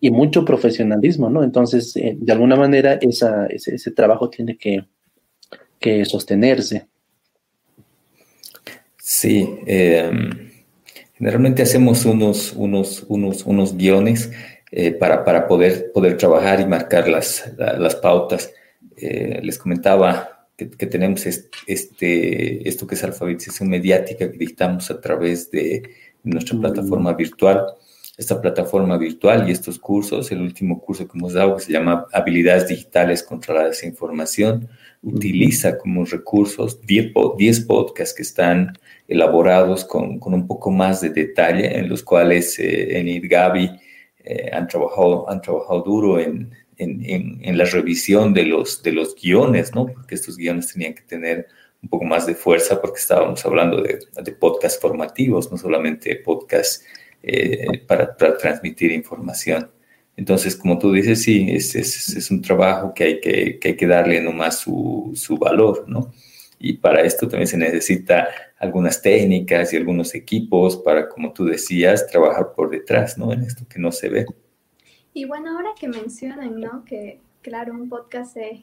y mucho profesionalismo, ¿no? Entonces, eh, de alguna manera, esa, ese, ese, trabajo tiene que, que sostenerse. Sí, em, generalmente hacemos unos, unos, unos, unos guiones para, para, poder, poder trabajar y marcar las, las pautas. les comentaba que, tenemos este, esto que es alfabetización mediática que dictamos a través de nuestra mm. plataforma virtual esta plataforma virtual y estos cursos. El último curso que hemos dado, que se llama Habilidades Digitales contra la Desinformación, utiliza como recursos 10, podcasts que están elaborados con, con, un poco más de detalle, en los cuales eh, en IDGABI eh, han, trabajado, han trabajado duro en, en, en, la revisión de los, de los guiones, ¿no? Porque estos guiones tenían que tener un poco más de fuerza porque estábamos hablando de, de podcasts formativos, no solamente podcasts eh, para, transmitir información. Entonces, como tú dices, sí, es, es, un trabajo que hay que, que, hay que darle nomás su, su valor, ¿no? Y para esto también se necesita algunas técnicas y algunos equipos para, como tú decías, trabajar por detrás, ¿no? En esto que no se ve. Y bueno, ahora que mencionan, ¿no? Que claro, un podcast es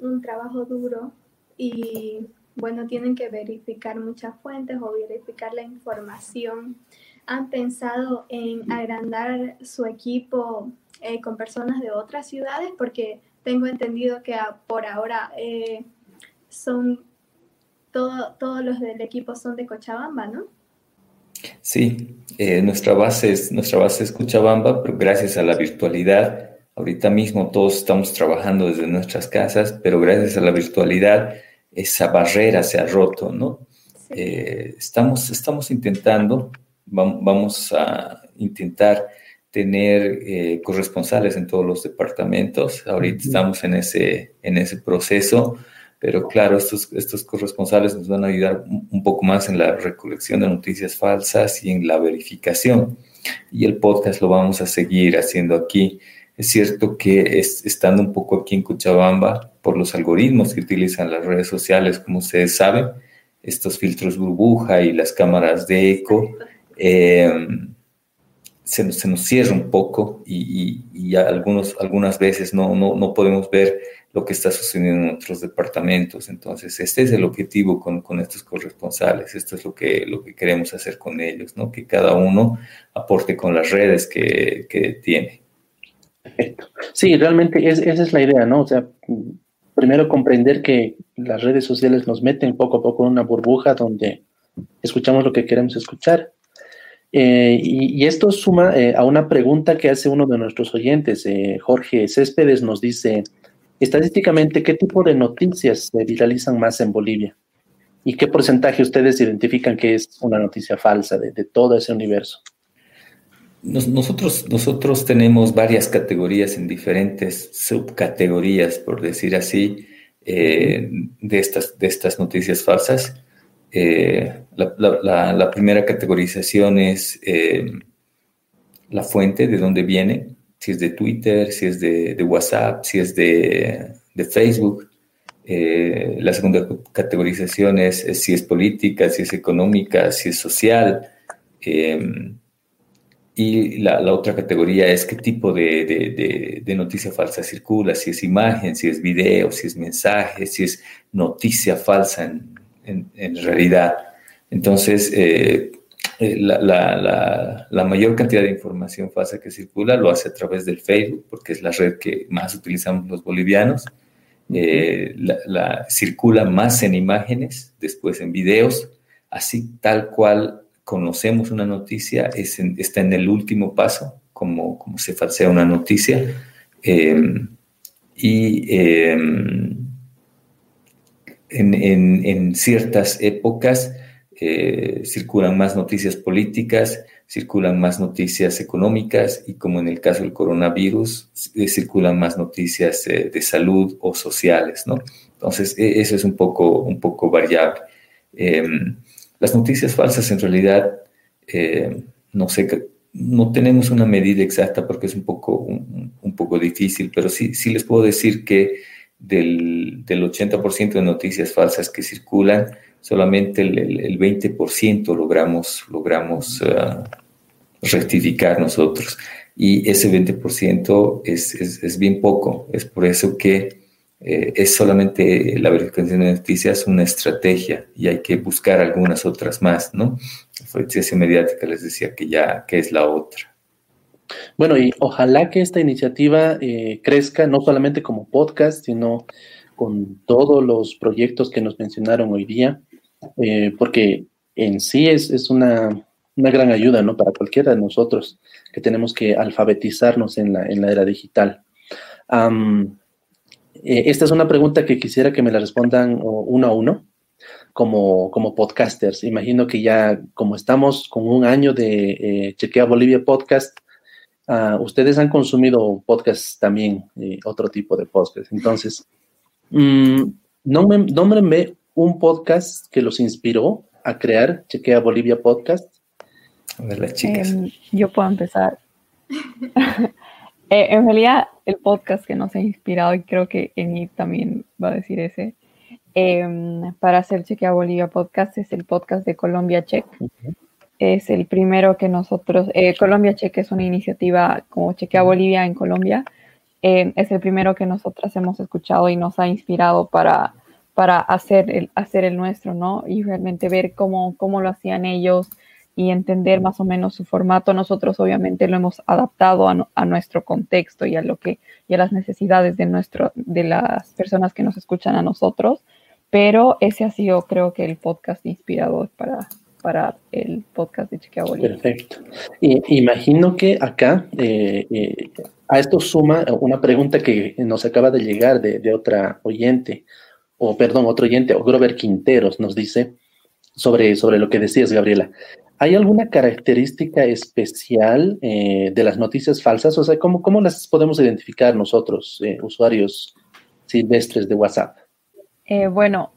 un trabajo duro y bueno, tienen que verificar muchas fuentes o verificar la información han pensado en agrandar su equipo eh, con personas de otras ciudades? Porque tengo entendido que por ahora eh, son todo, todos los del equipo son de Cochabamba, ¿no? Sí, eh, nuestra, base es, nuestra base es Cochabamba, pero gracias a la virtualidad, ahorita mismo todos estamos trabajando desde nuestras casas, pero gracias a la virtualidad esa barrera se ha roto, ¿no? estamos, estamos intentando vamos a intentar tener eh, corresponsales en todos los departamentos. Ahorita estamos en ese, en ese proceso, pero claro, estos, estos corresponsales nos van a ayudar un poco más en la recolección de noticias falsas y en la verificación. Y el podcast lo vamos a seguir haciendo aquí. Es cierto que estando un poco aquí en Cochabamba, por los algoritmos que utilizan las redes sociales, como ustedes saben, estos filtros burbuja y las cámaras de eco, eh, se, nos cierra un poco y, algunos, algunas veces no, no, no, podemos ver lo que está sucediendo en otros departamentos. Entonces, este es el objetivo con, con, estos corresponsales, esto es lo que, lo que queremos hacer con ellos, ¿no? que cada uno aporte con las redes que, que tiene. Sí, realmente esa es la idea, ¿no? O sea, primero comprender que las redes sociales nos meten poco a poco en una burbuja donde escuchamos lo que queremos escuchar eh, y, esto suma eh, a una pregunta que hace uno de nuestros oyentes, eh, Jorge Céspedes, nos dice, estadísticamente, ¿qué tipo de noticias se viralizan más en Bolivia? ¿Y qué porcentaje ustedes identifican que es una noticia falsa de, todo ese universo? nosotros, tenemos varias categorías en diferentes subcategorías, por decir así, de, estas, de estas noticias falsas. Eh, la, primera categorización es eh, la fuente, de dónde viene, si es de Twitter, si es de, WhatsApp, si es de, Facebook. Eh, la segunda categorización es, si es política, si es económica, si es social. y la, otra categoría es qué tipo de, de, noticia falsa circula, si es imagen, si es video, si es mensaje, si es noticia falsa en, en, realidad. Entonces, eh, eh, la, mayor cantidad de información falsa que circula lo hace a través del Facebook, porque es la red que más utilizamos los bolivianos. Eh, la, circula más en imágenes, después en videos, así tal cual conocemos una noticia, es está en el último paso, como, como se falsea una noticia. y en, ciertas épocas eh, circulan más noticias políticas, circulan más noticias económicas y como en el caso del coronavirus, eh, circulan más noticias eh, de salud o sociales, ¿no? Entonces, e, eso es un poco, un poco variable. Em, las noticias falsas en realidad, no sé, no tenemos una medida exacta porque es un poco, un poco difícil, pero sí, sí les puedo decir que del, del 80% de noticias falsas que circulan, solamente el, el, 20% logramos, logramos uh, rectificar nosotros. Y ese 20% es, es, es, bien poco. Es por eso que eh, es solamente la verificación de noticias una estrategia y hay que buscar algunas otras más, ¿no? La mediática les decía que ya que es la otra. Bueno, y ojalá que esta iniciativa eh, crezca no solamente como podcast, sino con todos los proyectos que nos mencionaron hoy día, eh, porque en sí es, es una, una, gran ayuda ¿no? para cualquiera de nosotros que tenemos que alfabetizarnos en la, en la era digital. Eh, esta es una pregunta que quisiera que me la respondan uno a uno como, como podcasters. Imagino que ya como estamos con un año de eh, Chequea Bolivia Podcast, uh, ustedes han consumido podcast también, otro tipo de podcast. Entonces, mm, nómbrenme un podcast que los inspiró a crear Chequea Bolivia Podcast. Ver, las chicas. Em, yo puedo empezar. <laughs> Eh, en realidad, el podcast que nos ha inspirado, y creo que Eni también va a decir ese, em, para hacer Chequea Bolivia Podcast es el podcast de Colombia Check. Es el primero que nosotros, eh, Colombia Check es una iniciativa como Chequea Bolivia en Colombia. Em, es el primero que nosotras hemos escuchado y nos ha inspirado para, para hacer, el, hacer el nuestro, ¿no? Y realmente ver cómo, cómo lo hacían ellos, y entender más o menos su formato. Nosotros obviamente lo hemos adaptado a, nuestro contexto y a lo que y a las necesidades de nuestro de las personas que nos escuchan a nosotros, pero ese ha sido creo que el podcast inspirador para para el podcast de Chiquia Perfecto. Y, imagino que acá eh, eh, a esto suma una pregunta que nos acaba de llegar de otra oyente, o perdón, otro oyente, o Grover Quinteros nos dice sobre, sobre lo que decías, Gabriela. ¿Hay alguna característica especial eh, de las noticias falsas? O sea, ¿cómo, cómo las podemos identificar nosotros, eh, usuarios silvestres de WhatsApp? Eh, bueno,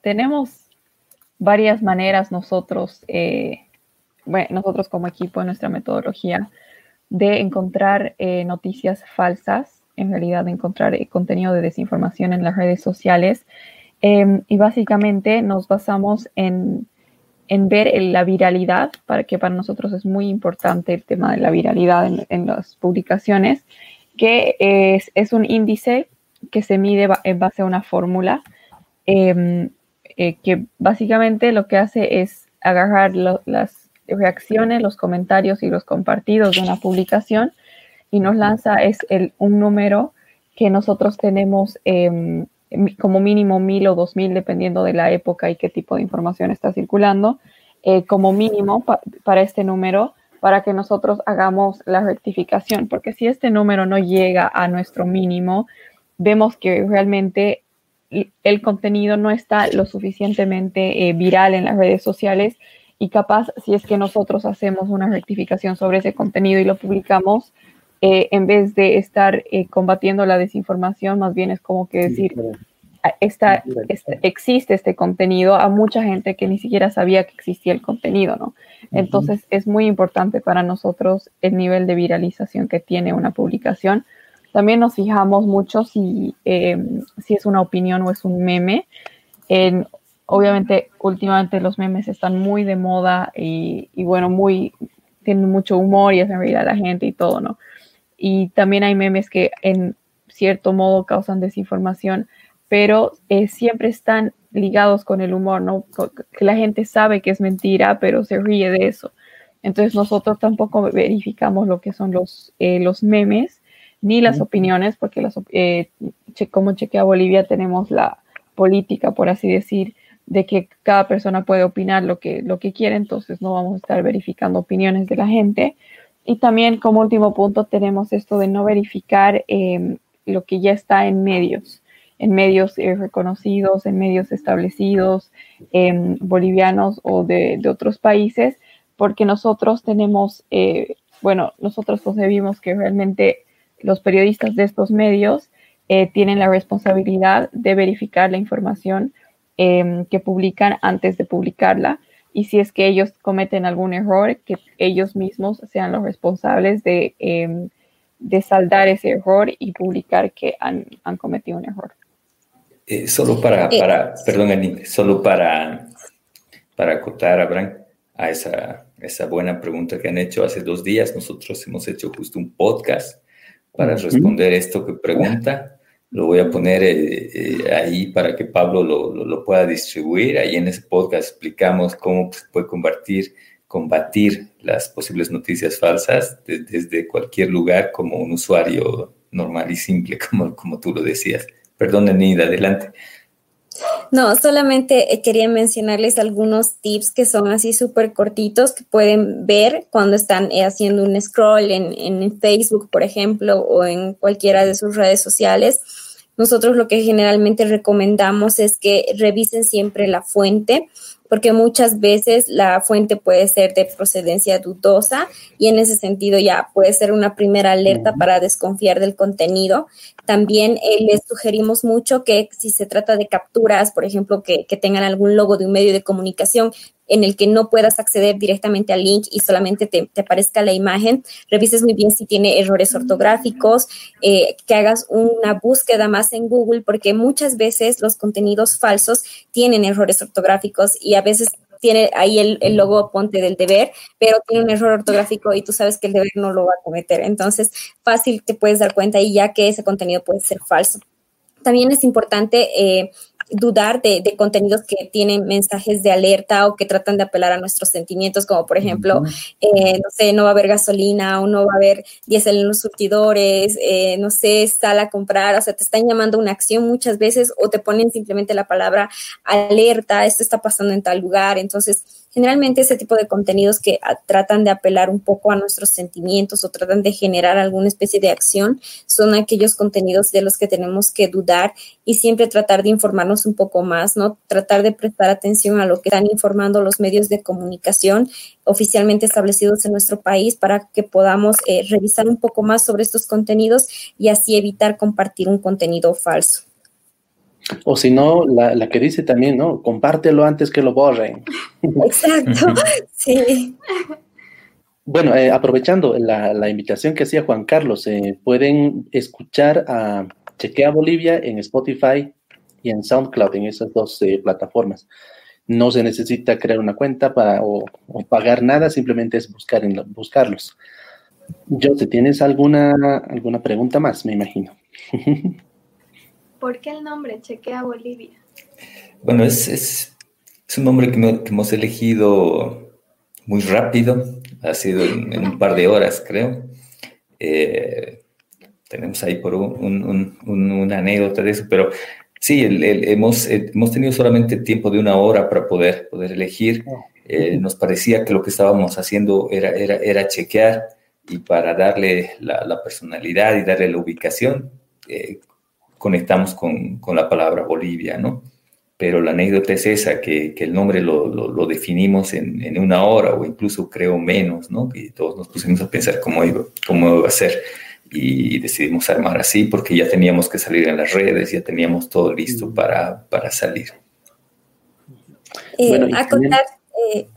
tenemos varias maneras nosotros, bueno, nosotros como equipo en nuestra metodología, de encontrar noticias falsas, en realidad encontrar contenido de desinformación en las redes sociales. Em, y básicamente nos basamos en en ver la viralidad, para que para nosotros es muy importante el tema de la viralidad en, las publicaciones, que es, un índice que se mide en base a una fórmula, em, eh, que básicamente lo que hace es agarrar las reacciones, los comentarios y los compartidos de una publicación y nos lanza es el, un número que nosotros tenemos em, como mínimo mil o dos mil, dependiendo de la época y qué tipo de información está circulando, eh, como mínimo para este número para que nosotros hagamos la rectificación, porque si este número no llega a nuestro mínimo, vemos que realmente el contenido no está lo suficientemente eh, viral en las redes sociales y capaz si es que nosotros hacemos una rectificación sobre ese contenido y lo publicamos, eh, en vez de estar eh, combatiendo la desinformación, más bien es como que decir, esta, este, existe este contenido a mucha gente que ni siquiera sabía que existía el contenido, ¿no? Entonces es muy importante para nosotros el nivel de viralización que tiene una publicación. También nos fijamos mucho si, em, si es una opinión o es un meme. En, obviamente, últimamente los memes están muy de moda y, y bueno, muy, tienen mucho humor y hacen reír a la gente y todo, ¿no? Y también hay memes que en cierto modo causan desinformación, pero eh, siempre están ligados con el humor, ¿no? Que la gente sabe que es mentira, pero se ríe de eso. Entonces nosotros tampoco verificamos lo que son los, eh, los memes ni las opiniones, porque las, eh, como Chequea Bolivia tenemos la política, por así decir, de que cada persona puede opinar lo que, lo que quiere, entonces no vamos a estar verificando opiniones de la gente, y también como último punto tenemos esto de no verificar em, lo que ya está en medios, en medios eh, reconocidos, en medios establecidos, em, bolivianos o de, otros países, porque nosotros tenemos, eh, bueno, nosotros concebimos que realmente los periodistas de estos medios eh, tienen la responsabilidad de verificar la información em, que publican antes de publicarla y si es que ellos cometen algún error, que ellos mismos sean los responsables de, em, de saldar ese error y publicar que han, han cometido un error. Eh, solo para, eh, para perdón, solo para, para acotar, Abraham, a esa, esa buena pregunta que han hecho hace dos días, nosotros hemos hecho justo un podcast para responder esto que pregunta lo voy a poner eh, eh, ahí para que Pablo lo, lo, pueda distribuir. Ahí en ese podcast explicamos cómo se puede convertir combatir las posibles noticias falsas desde cualquier lugar como un usuario normal y simple, <laughs> como, como tú lo decías. Perdón, Nida, adelante. No, solamente eh, quería mencionarles algunos tips que son así súper cortitos que pueden ver cuando están haciendo un scroll en, en, Facebook, por ejemplo, o en cualquiera de sus redes sociales. Nosotros lo que generalmente recomendamos es que revisen siempre la fuente porque muchas veces la fuente puede ser de procedencia dudosa y en ese sentido ya puede ser una primera alerta para desconfiar del contenido. También eh, les sugerimos mucho que si se trata de capturas, por ejemplo, que, que tengan algún logo de un medio de comunicación, en el que no puedas acceder directamente al link y solamente te, aparezca la imagen, revises muy bien si tiene errores ortográficos, eh, que hagas una búsqueda más en Google, porque muchas veces los contenidos falsos tienen errores ortográficos y a veces tiene ahí el, el, logo ponte del deber, pero tiene un error ortográfico y tú sabes que el deber no lo va a cometer. Entonces, fácil te puedes dar cuenta y ya que ese contenido puede ser falso. También es importante eh, dudar de, contenidos que tienen mensajes de alerta o que tratan de apelar a nuestros sentimientos, como por ejemplo, eh, no sé, no va a haber gasolina o no va a haber diésel en los surtidores, eh, no sé, sal a comprar, o sea, te están llamando a una acción muchas veces o te ponen simplemente la palabra alerta, esto está pasando en tal lugar, entonces Generalmente ese tipo de contenidos que ah, tratan de apelar un poco a nuestros sentimientos o tratan de generar alguna especie de acción son aquellos contenidos de los que tenemos que dudar y siempre tratar de informarnos un poco más, ¿no? Tratar de prestar atención a lo que están informando los medios de comunicación oficialmente establecidos en nuestro país para que podamos eh, revisar un poco más sobre estos contenidos y así evitar compartir un contenido falso. O si no, la, que dice también, ¿no? Compártelo antes que lo borren. Exacto, sí. Bueno, eh, aprovechando la, invitación que hacía Juan Carlos, eh, pueden escuchar a Chequea Bolivia en Spotify y en SoundCloud, en esas dos eh, plataformas. No se necesita crear una cuenta para, o, pagar nada, simplemente es buscar en, buscarlos. Yo, ¿tienes alguna, alguna pregunta más? Me imagino. <laughs> ¿Por qué el nombre Chequea Bolivia? Bueno, es, es, un nombre que, hemos elegido muy rápido, ha sido en, un par de horas, creo. Eh, tenemos ahí por un, una anécdota de eso, pero sí, hemos, hemos tenido solamente tiempo de una hora para poder, poder elegir. Eh, nos parecía que lo que estábamos haciendo era, era, era chequear y para darle la, personalidad y darle la ubicación, eh, conectamos con, con, la palabra Bolivia, ¿no? Pero la anécdota es esa, que, que el nombre lo, lo, definimos en, en, una hora o incluso creo menos, ¿no? Y todos nos pusimos a pensar cómo iba, cómo iba a ser y decidimos armar así porque ya teníamos que salir en las redes, ya teníamos todo listo mm. para, para salir. Eh, bueno, acotar, eh,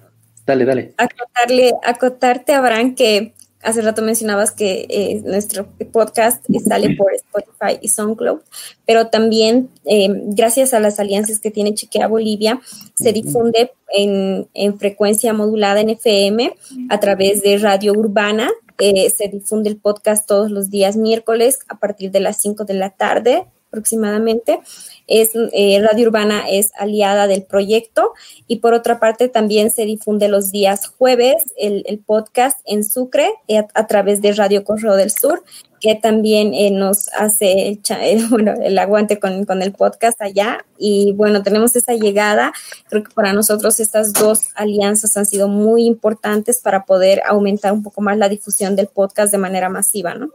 dale, dale. Acotarle, acotarte, Abraham, que Hace rato mencionabas que eh, nuestro podcast sale por Spotify y SoundCloud, pero también eh, gracias a las alianzas que tiene Chequea Bolivia, se difunde en, frecuencia modulada en FM a través de Radio Urbana. Eh, se difunde el podcast todos los días miércoles a partir de las 5 de la tarde aproximadamente es eh, Radio Urbana es aliada del proyecto y por otra parte también se difunde los días jueves el, podcast en Sucre eh, a, través de Radio Correo del Sur que también eh, nos hace el, <laughs> bueno, el aguante con, con, el podcast allá. Y bueno, tenemos esa llegada. Creo que para nosotros estas dos alianzas han sido muy importantes para poder aumentar un poco más la difusión del podcast de manera masiva, ¿no?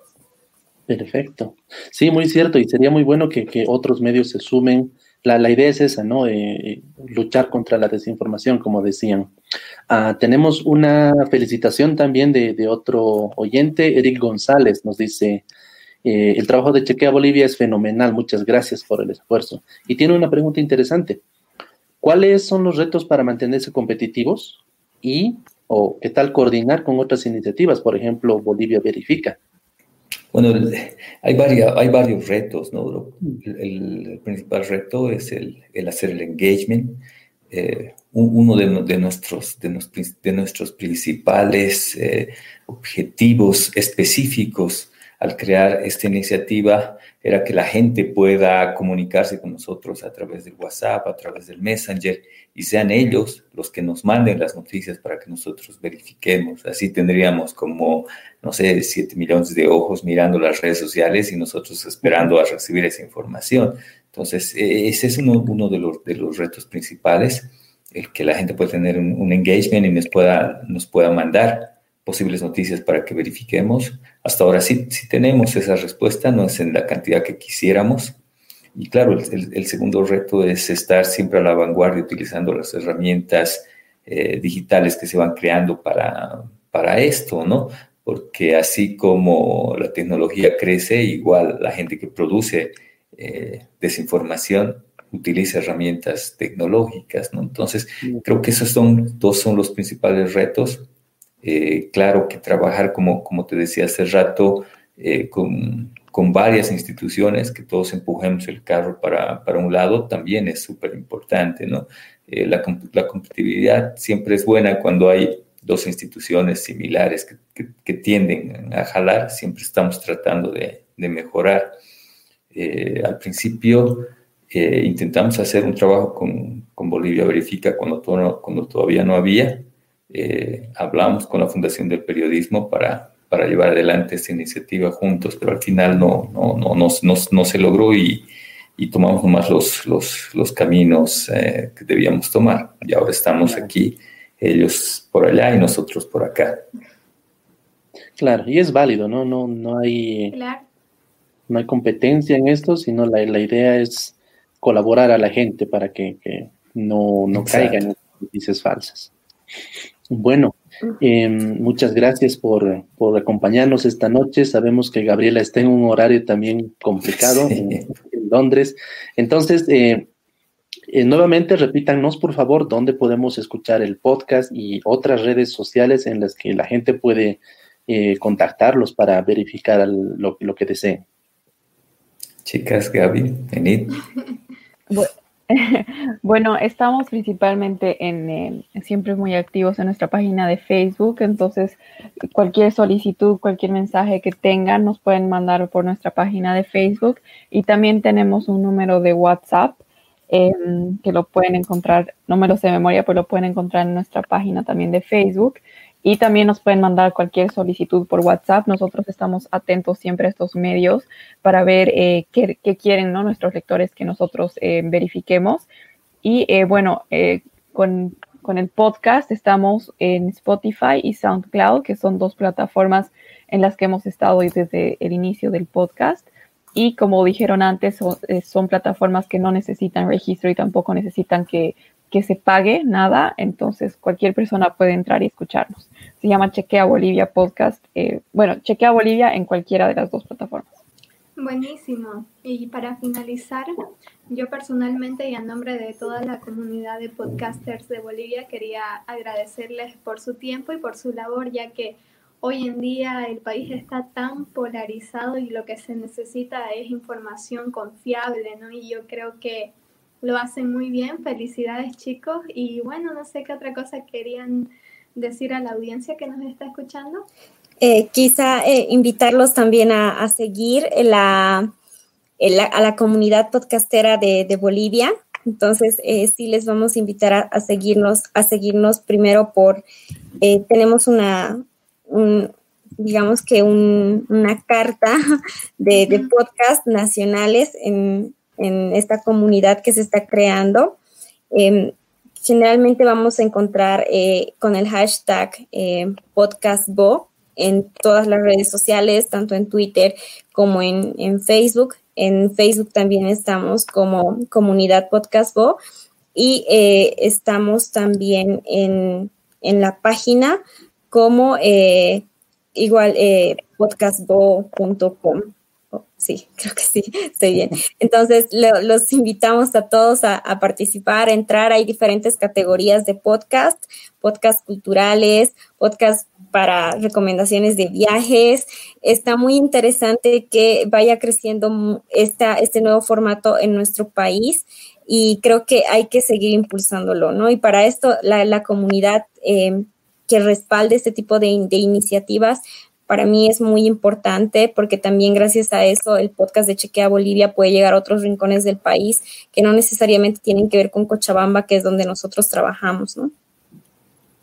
Perfecto. Sí, muy cierto, y sería muy bueno que, otros medios se sumen. La, la idea es esa, ¿no? Eh, luchar contra la desinformación, como decían. Ah, tenemos una felicitación también de, otro oyente, Eric González, nos dice, eh, el trabajo de Chequea Bolivia es fenomenal, muchas gracias por el esfuerzo. Y tiene una pregunta interesante. ¿Cuáles son los retos para mantenerse competitivos y o qué tal coordinar con otras iniciativas? Por ejemplo, Bolivia Verifica. Bueno, hay, varios, hay varios retos, ¿no? El, principal reto es el, hacer el engagement. Eh, uno de, nuestros, de, nuestros principales eh, objetivos específicos al crear esta iniciativa era que la gente pueda comunicarse con nosotros a través del WhatsApp, a través del Messenger, y sean ellos los que nos manden las noticias para que nosotros verifiquemos. Así tendríamos como, no sé, 7 millones de ojos mirando las redes sociales y nosotros esperando a recibir esa información. Entonces, e, ese es uno, de, los, de los retos principales, el que la gente pueda tener un, engagement y nos pueda, nos pueda mandar posibles noticias para que verifiquemos. Hasta ahora sí, sí tenemos esa respuesta, no es en la cantidad que quisiéramos. Y claro, el, segundo reto es estar siempre a la vanguardia utilizando las herramientas eh, digitales que se van creando para, para esto, ¿no? Porque así como la tecnología crece, igual la gente que produce eh, desinformación utiliza herramientas tecnológicas, ¿no? Entonces, creo que esos son, dos son los principales retos eh, claro que trabajar, como, como te decía hace rato, eh, con, con, varias instituciones, que todos empujemos el carro para, para un lado, también es súper importante, ¿no? Eh, la, la, competitividad siempre es buena cuando hay dos instituciones similares que, que, tienden a jalar, siempre estamos tratando de, de mejorar. al principio intentamos hacer un trabajo con, con Bolivia Verifica cuando, cuando todavía no había, eh, hablamos con la Fundación del Periodismo para, para llevar adelante esta iniciativa juntos, pero al final no, no, no, no, no, se logró y, y, tomamos nomás los, los, los caminos eh, que debíamos tomar. Y ahora estamos aquí, ellos por allá y nosotros por acá. Claro, y es válido, ¿no? No, no, hay, no hay competencia en esto, sino la, la idea es colaborar a la gente para que, que no, no caigan en noticias falsas. Bueno, em, muchas gracias por, acompañarnos esta noche. Sabemos que Gabriela está en un horario también complicado en, Londres. Entonces, eh, eh, nuevamente repítanos, por favor, dónde podemos escuchar el podcast y otras redes sociales en las que la gente puede eh, contactarlos para verificar lo, que deseen. Chicas, Gaby, venid. <laughs> Bueno, <laughs> estamos principalmente en, siempre muy activos en nuestra página de Facebook, entonces cualquier solicitud, cualquier mensaje que tengan nos pueden mandar por nuestra página de Facebook y también tenemos un número de WhatsApp em, que lo pueden encontrar, no me sé de memoria, pero lo pueden encontrar en nuestra página también de Facebook y también nos pueden mandar cualquier solicitud por WhatsApp. Nosotros estamos atentos siempre a estos medios para ver eh, qué, quieren ¿no? nuestros lectores que nosotros eh, verifiquemos. Y eh, bueno, con, con, el podcast estamos en Spotify y SoundCloud, que son dos plataformas en las que hemos estado desde el inicio del podcast. Y como dijeron antes, son, son plataformas que no necesitan registro y tampoco necesitan que que se pague nada, entonces cualquier persona puede entrar y escucharnos. Se llama Chequea Bolivia Podcast. Eh, bueno, Chequea Bolivia en cualquiera de las dos plataformas. Buenísimo. Y para finalizar, yo personalmente y a nombre de toda la comunidad de podcasters de Bolivia quería agradecerles por su tiempo y por su labor, ya que hoy en día el país está tan polarizado y lo que se necesita es información confiable, ¿no? Y yo creo que lo hacen muy bien. Felicidades chicos. Y bueno, no sé qué otra cosa querían decir a la audiencia que nos está escuchando. Eh, quizá eh, invitarlos también a, seguir la, a la comunidad podcastera de, Bolivia. Entonces, eh, sí les vamos a invitar a, seguirnos, a seguirnos primero por, tenemos una, digamos que una carta <laughs> de, de podcast nacionales en, en esta comunidad que se está creando. Em, generalmente vamos a encontrar eh, con el hashtag eh, podcastbo en todas las redes sociales, tanto en Twitter como en, Facebook. En Facebook también estamos como comunidad podcastbo y eh, estamos también en, en, la página como igual podcastbo.com. Sí, <laughs> creo que sí, estoy bien. Entonces, los invitamos a todos a, participar, a entrar. Hay diferentes categorías de podcast, podcast culturales, podcast para recomendaciones de viajes. Está muy interesante que vaya creciendo esta, este nuevo formato en nuestro país y creo que hay que seguir impulsándolo, ¿no? Y para esto, la, comunidad eh, que respalde este tipo de iniciativas para mí es muy importante porque también gracias a eso el podcast de Chequea Bolivia puede llegar a otros rincones del país que no necesariamente tienen que ver con Cochabamba, que es donde nosotros trabajamos, ¿no?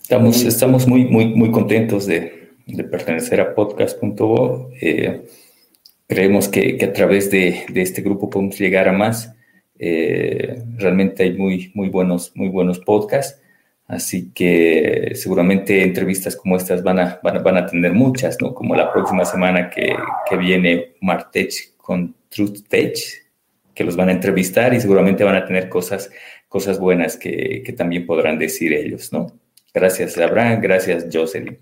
Estamos, muy, muy, muy contentos de, pertenecer a podcast.bo. Eh, creemos que, a través de, de, este grupo podemos llegar a más. Eh, realmente hay muy, muy, buenos, muy buenos podcasts. Así que seguramente entrevistas como estas van a, van, a tener muchas, ¿no? Como la próxima semana que, que viene Martech con Truth Tech, que los van a entrevistar y seguramente van a tener cosas, cosas buenas que, que también podrán decir ellos, ¿no? Gracias, Abraham. Gracias, Jocelyn.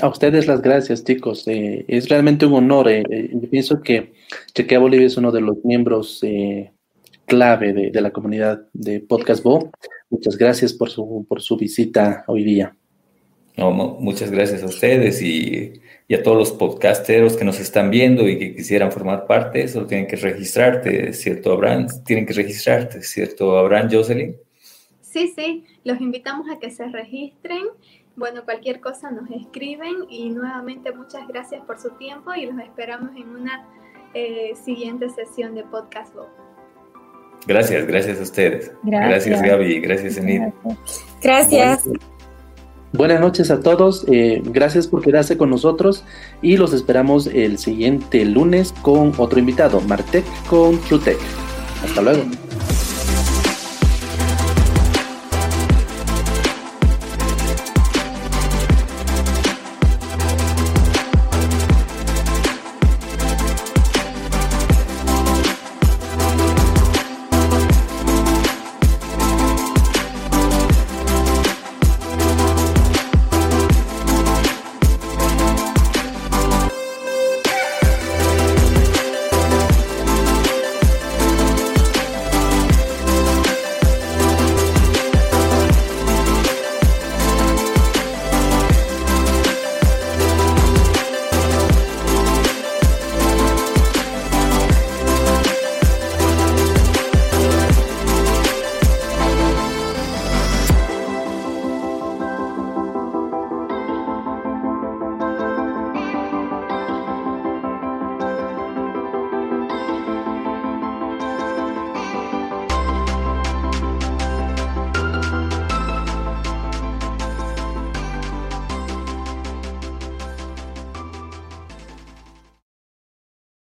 A ustedes las gracias, chicos. Eh, es realmente un honor. Eh, eh yo pienso que Chequea Bolivia es uno de los miembros clave de, de, la comunidad de Podcast Bo. Muchas gracias por su, por su visita hoy día. No, muchas gracias a ustedes y, y, a todos los podcasteros que nos están viendo y que quisieran formar parte. Solo tienen que registrarte, ¿cierto, Abraham? Tienen que registrarte, ¿cierto, Abraham, Jocelyn? Sí, sí, los invitamos a que se registren. Bueno, cualquier cosa nos escriben y nuevamente muchas gracias por su tiempo y los esperamos en una eh, siguiente sesión de Podcast Bob. Gracias, gracias a ustedes. Gracias, gracias Gaby, gracias Enid. Gracias. Buenas noches a todos, eh, gracias por quedarse con nosotros y los esperamos el siguiente lunes con otro invitado, Martec con TrueTech. Hasta luego.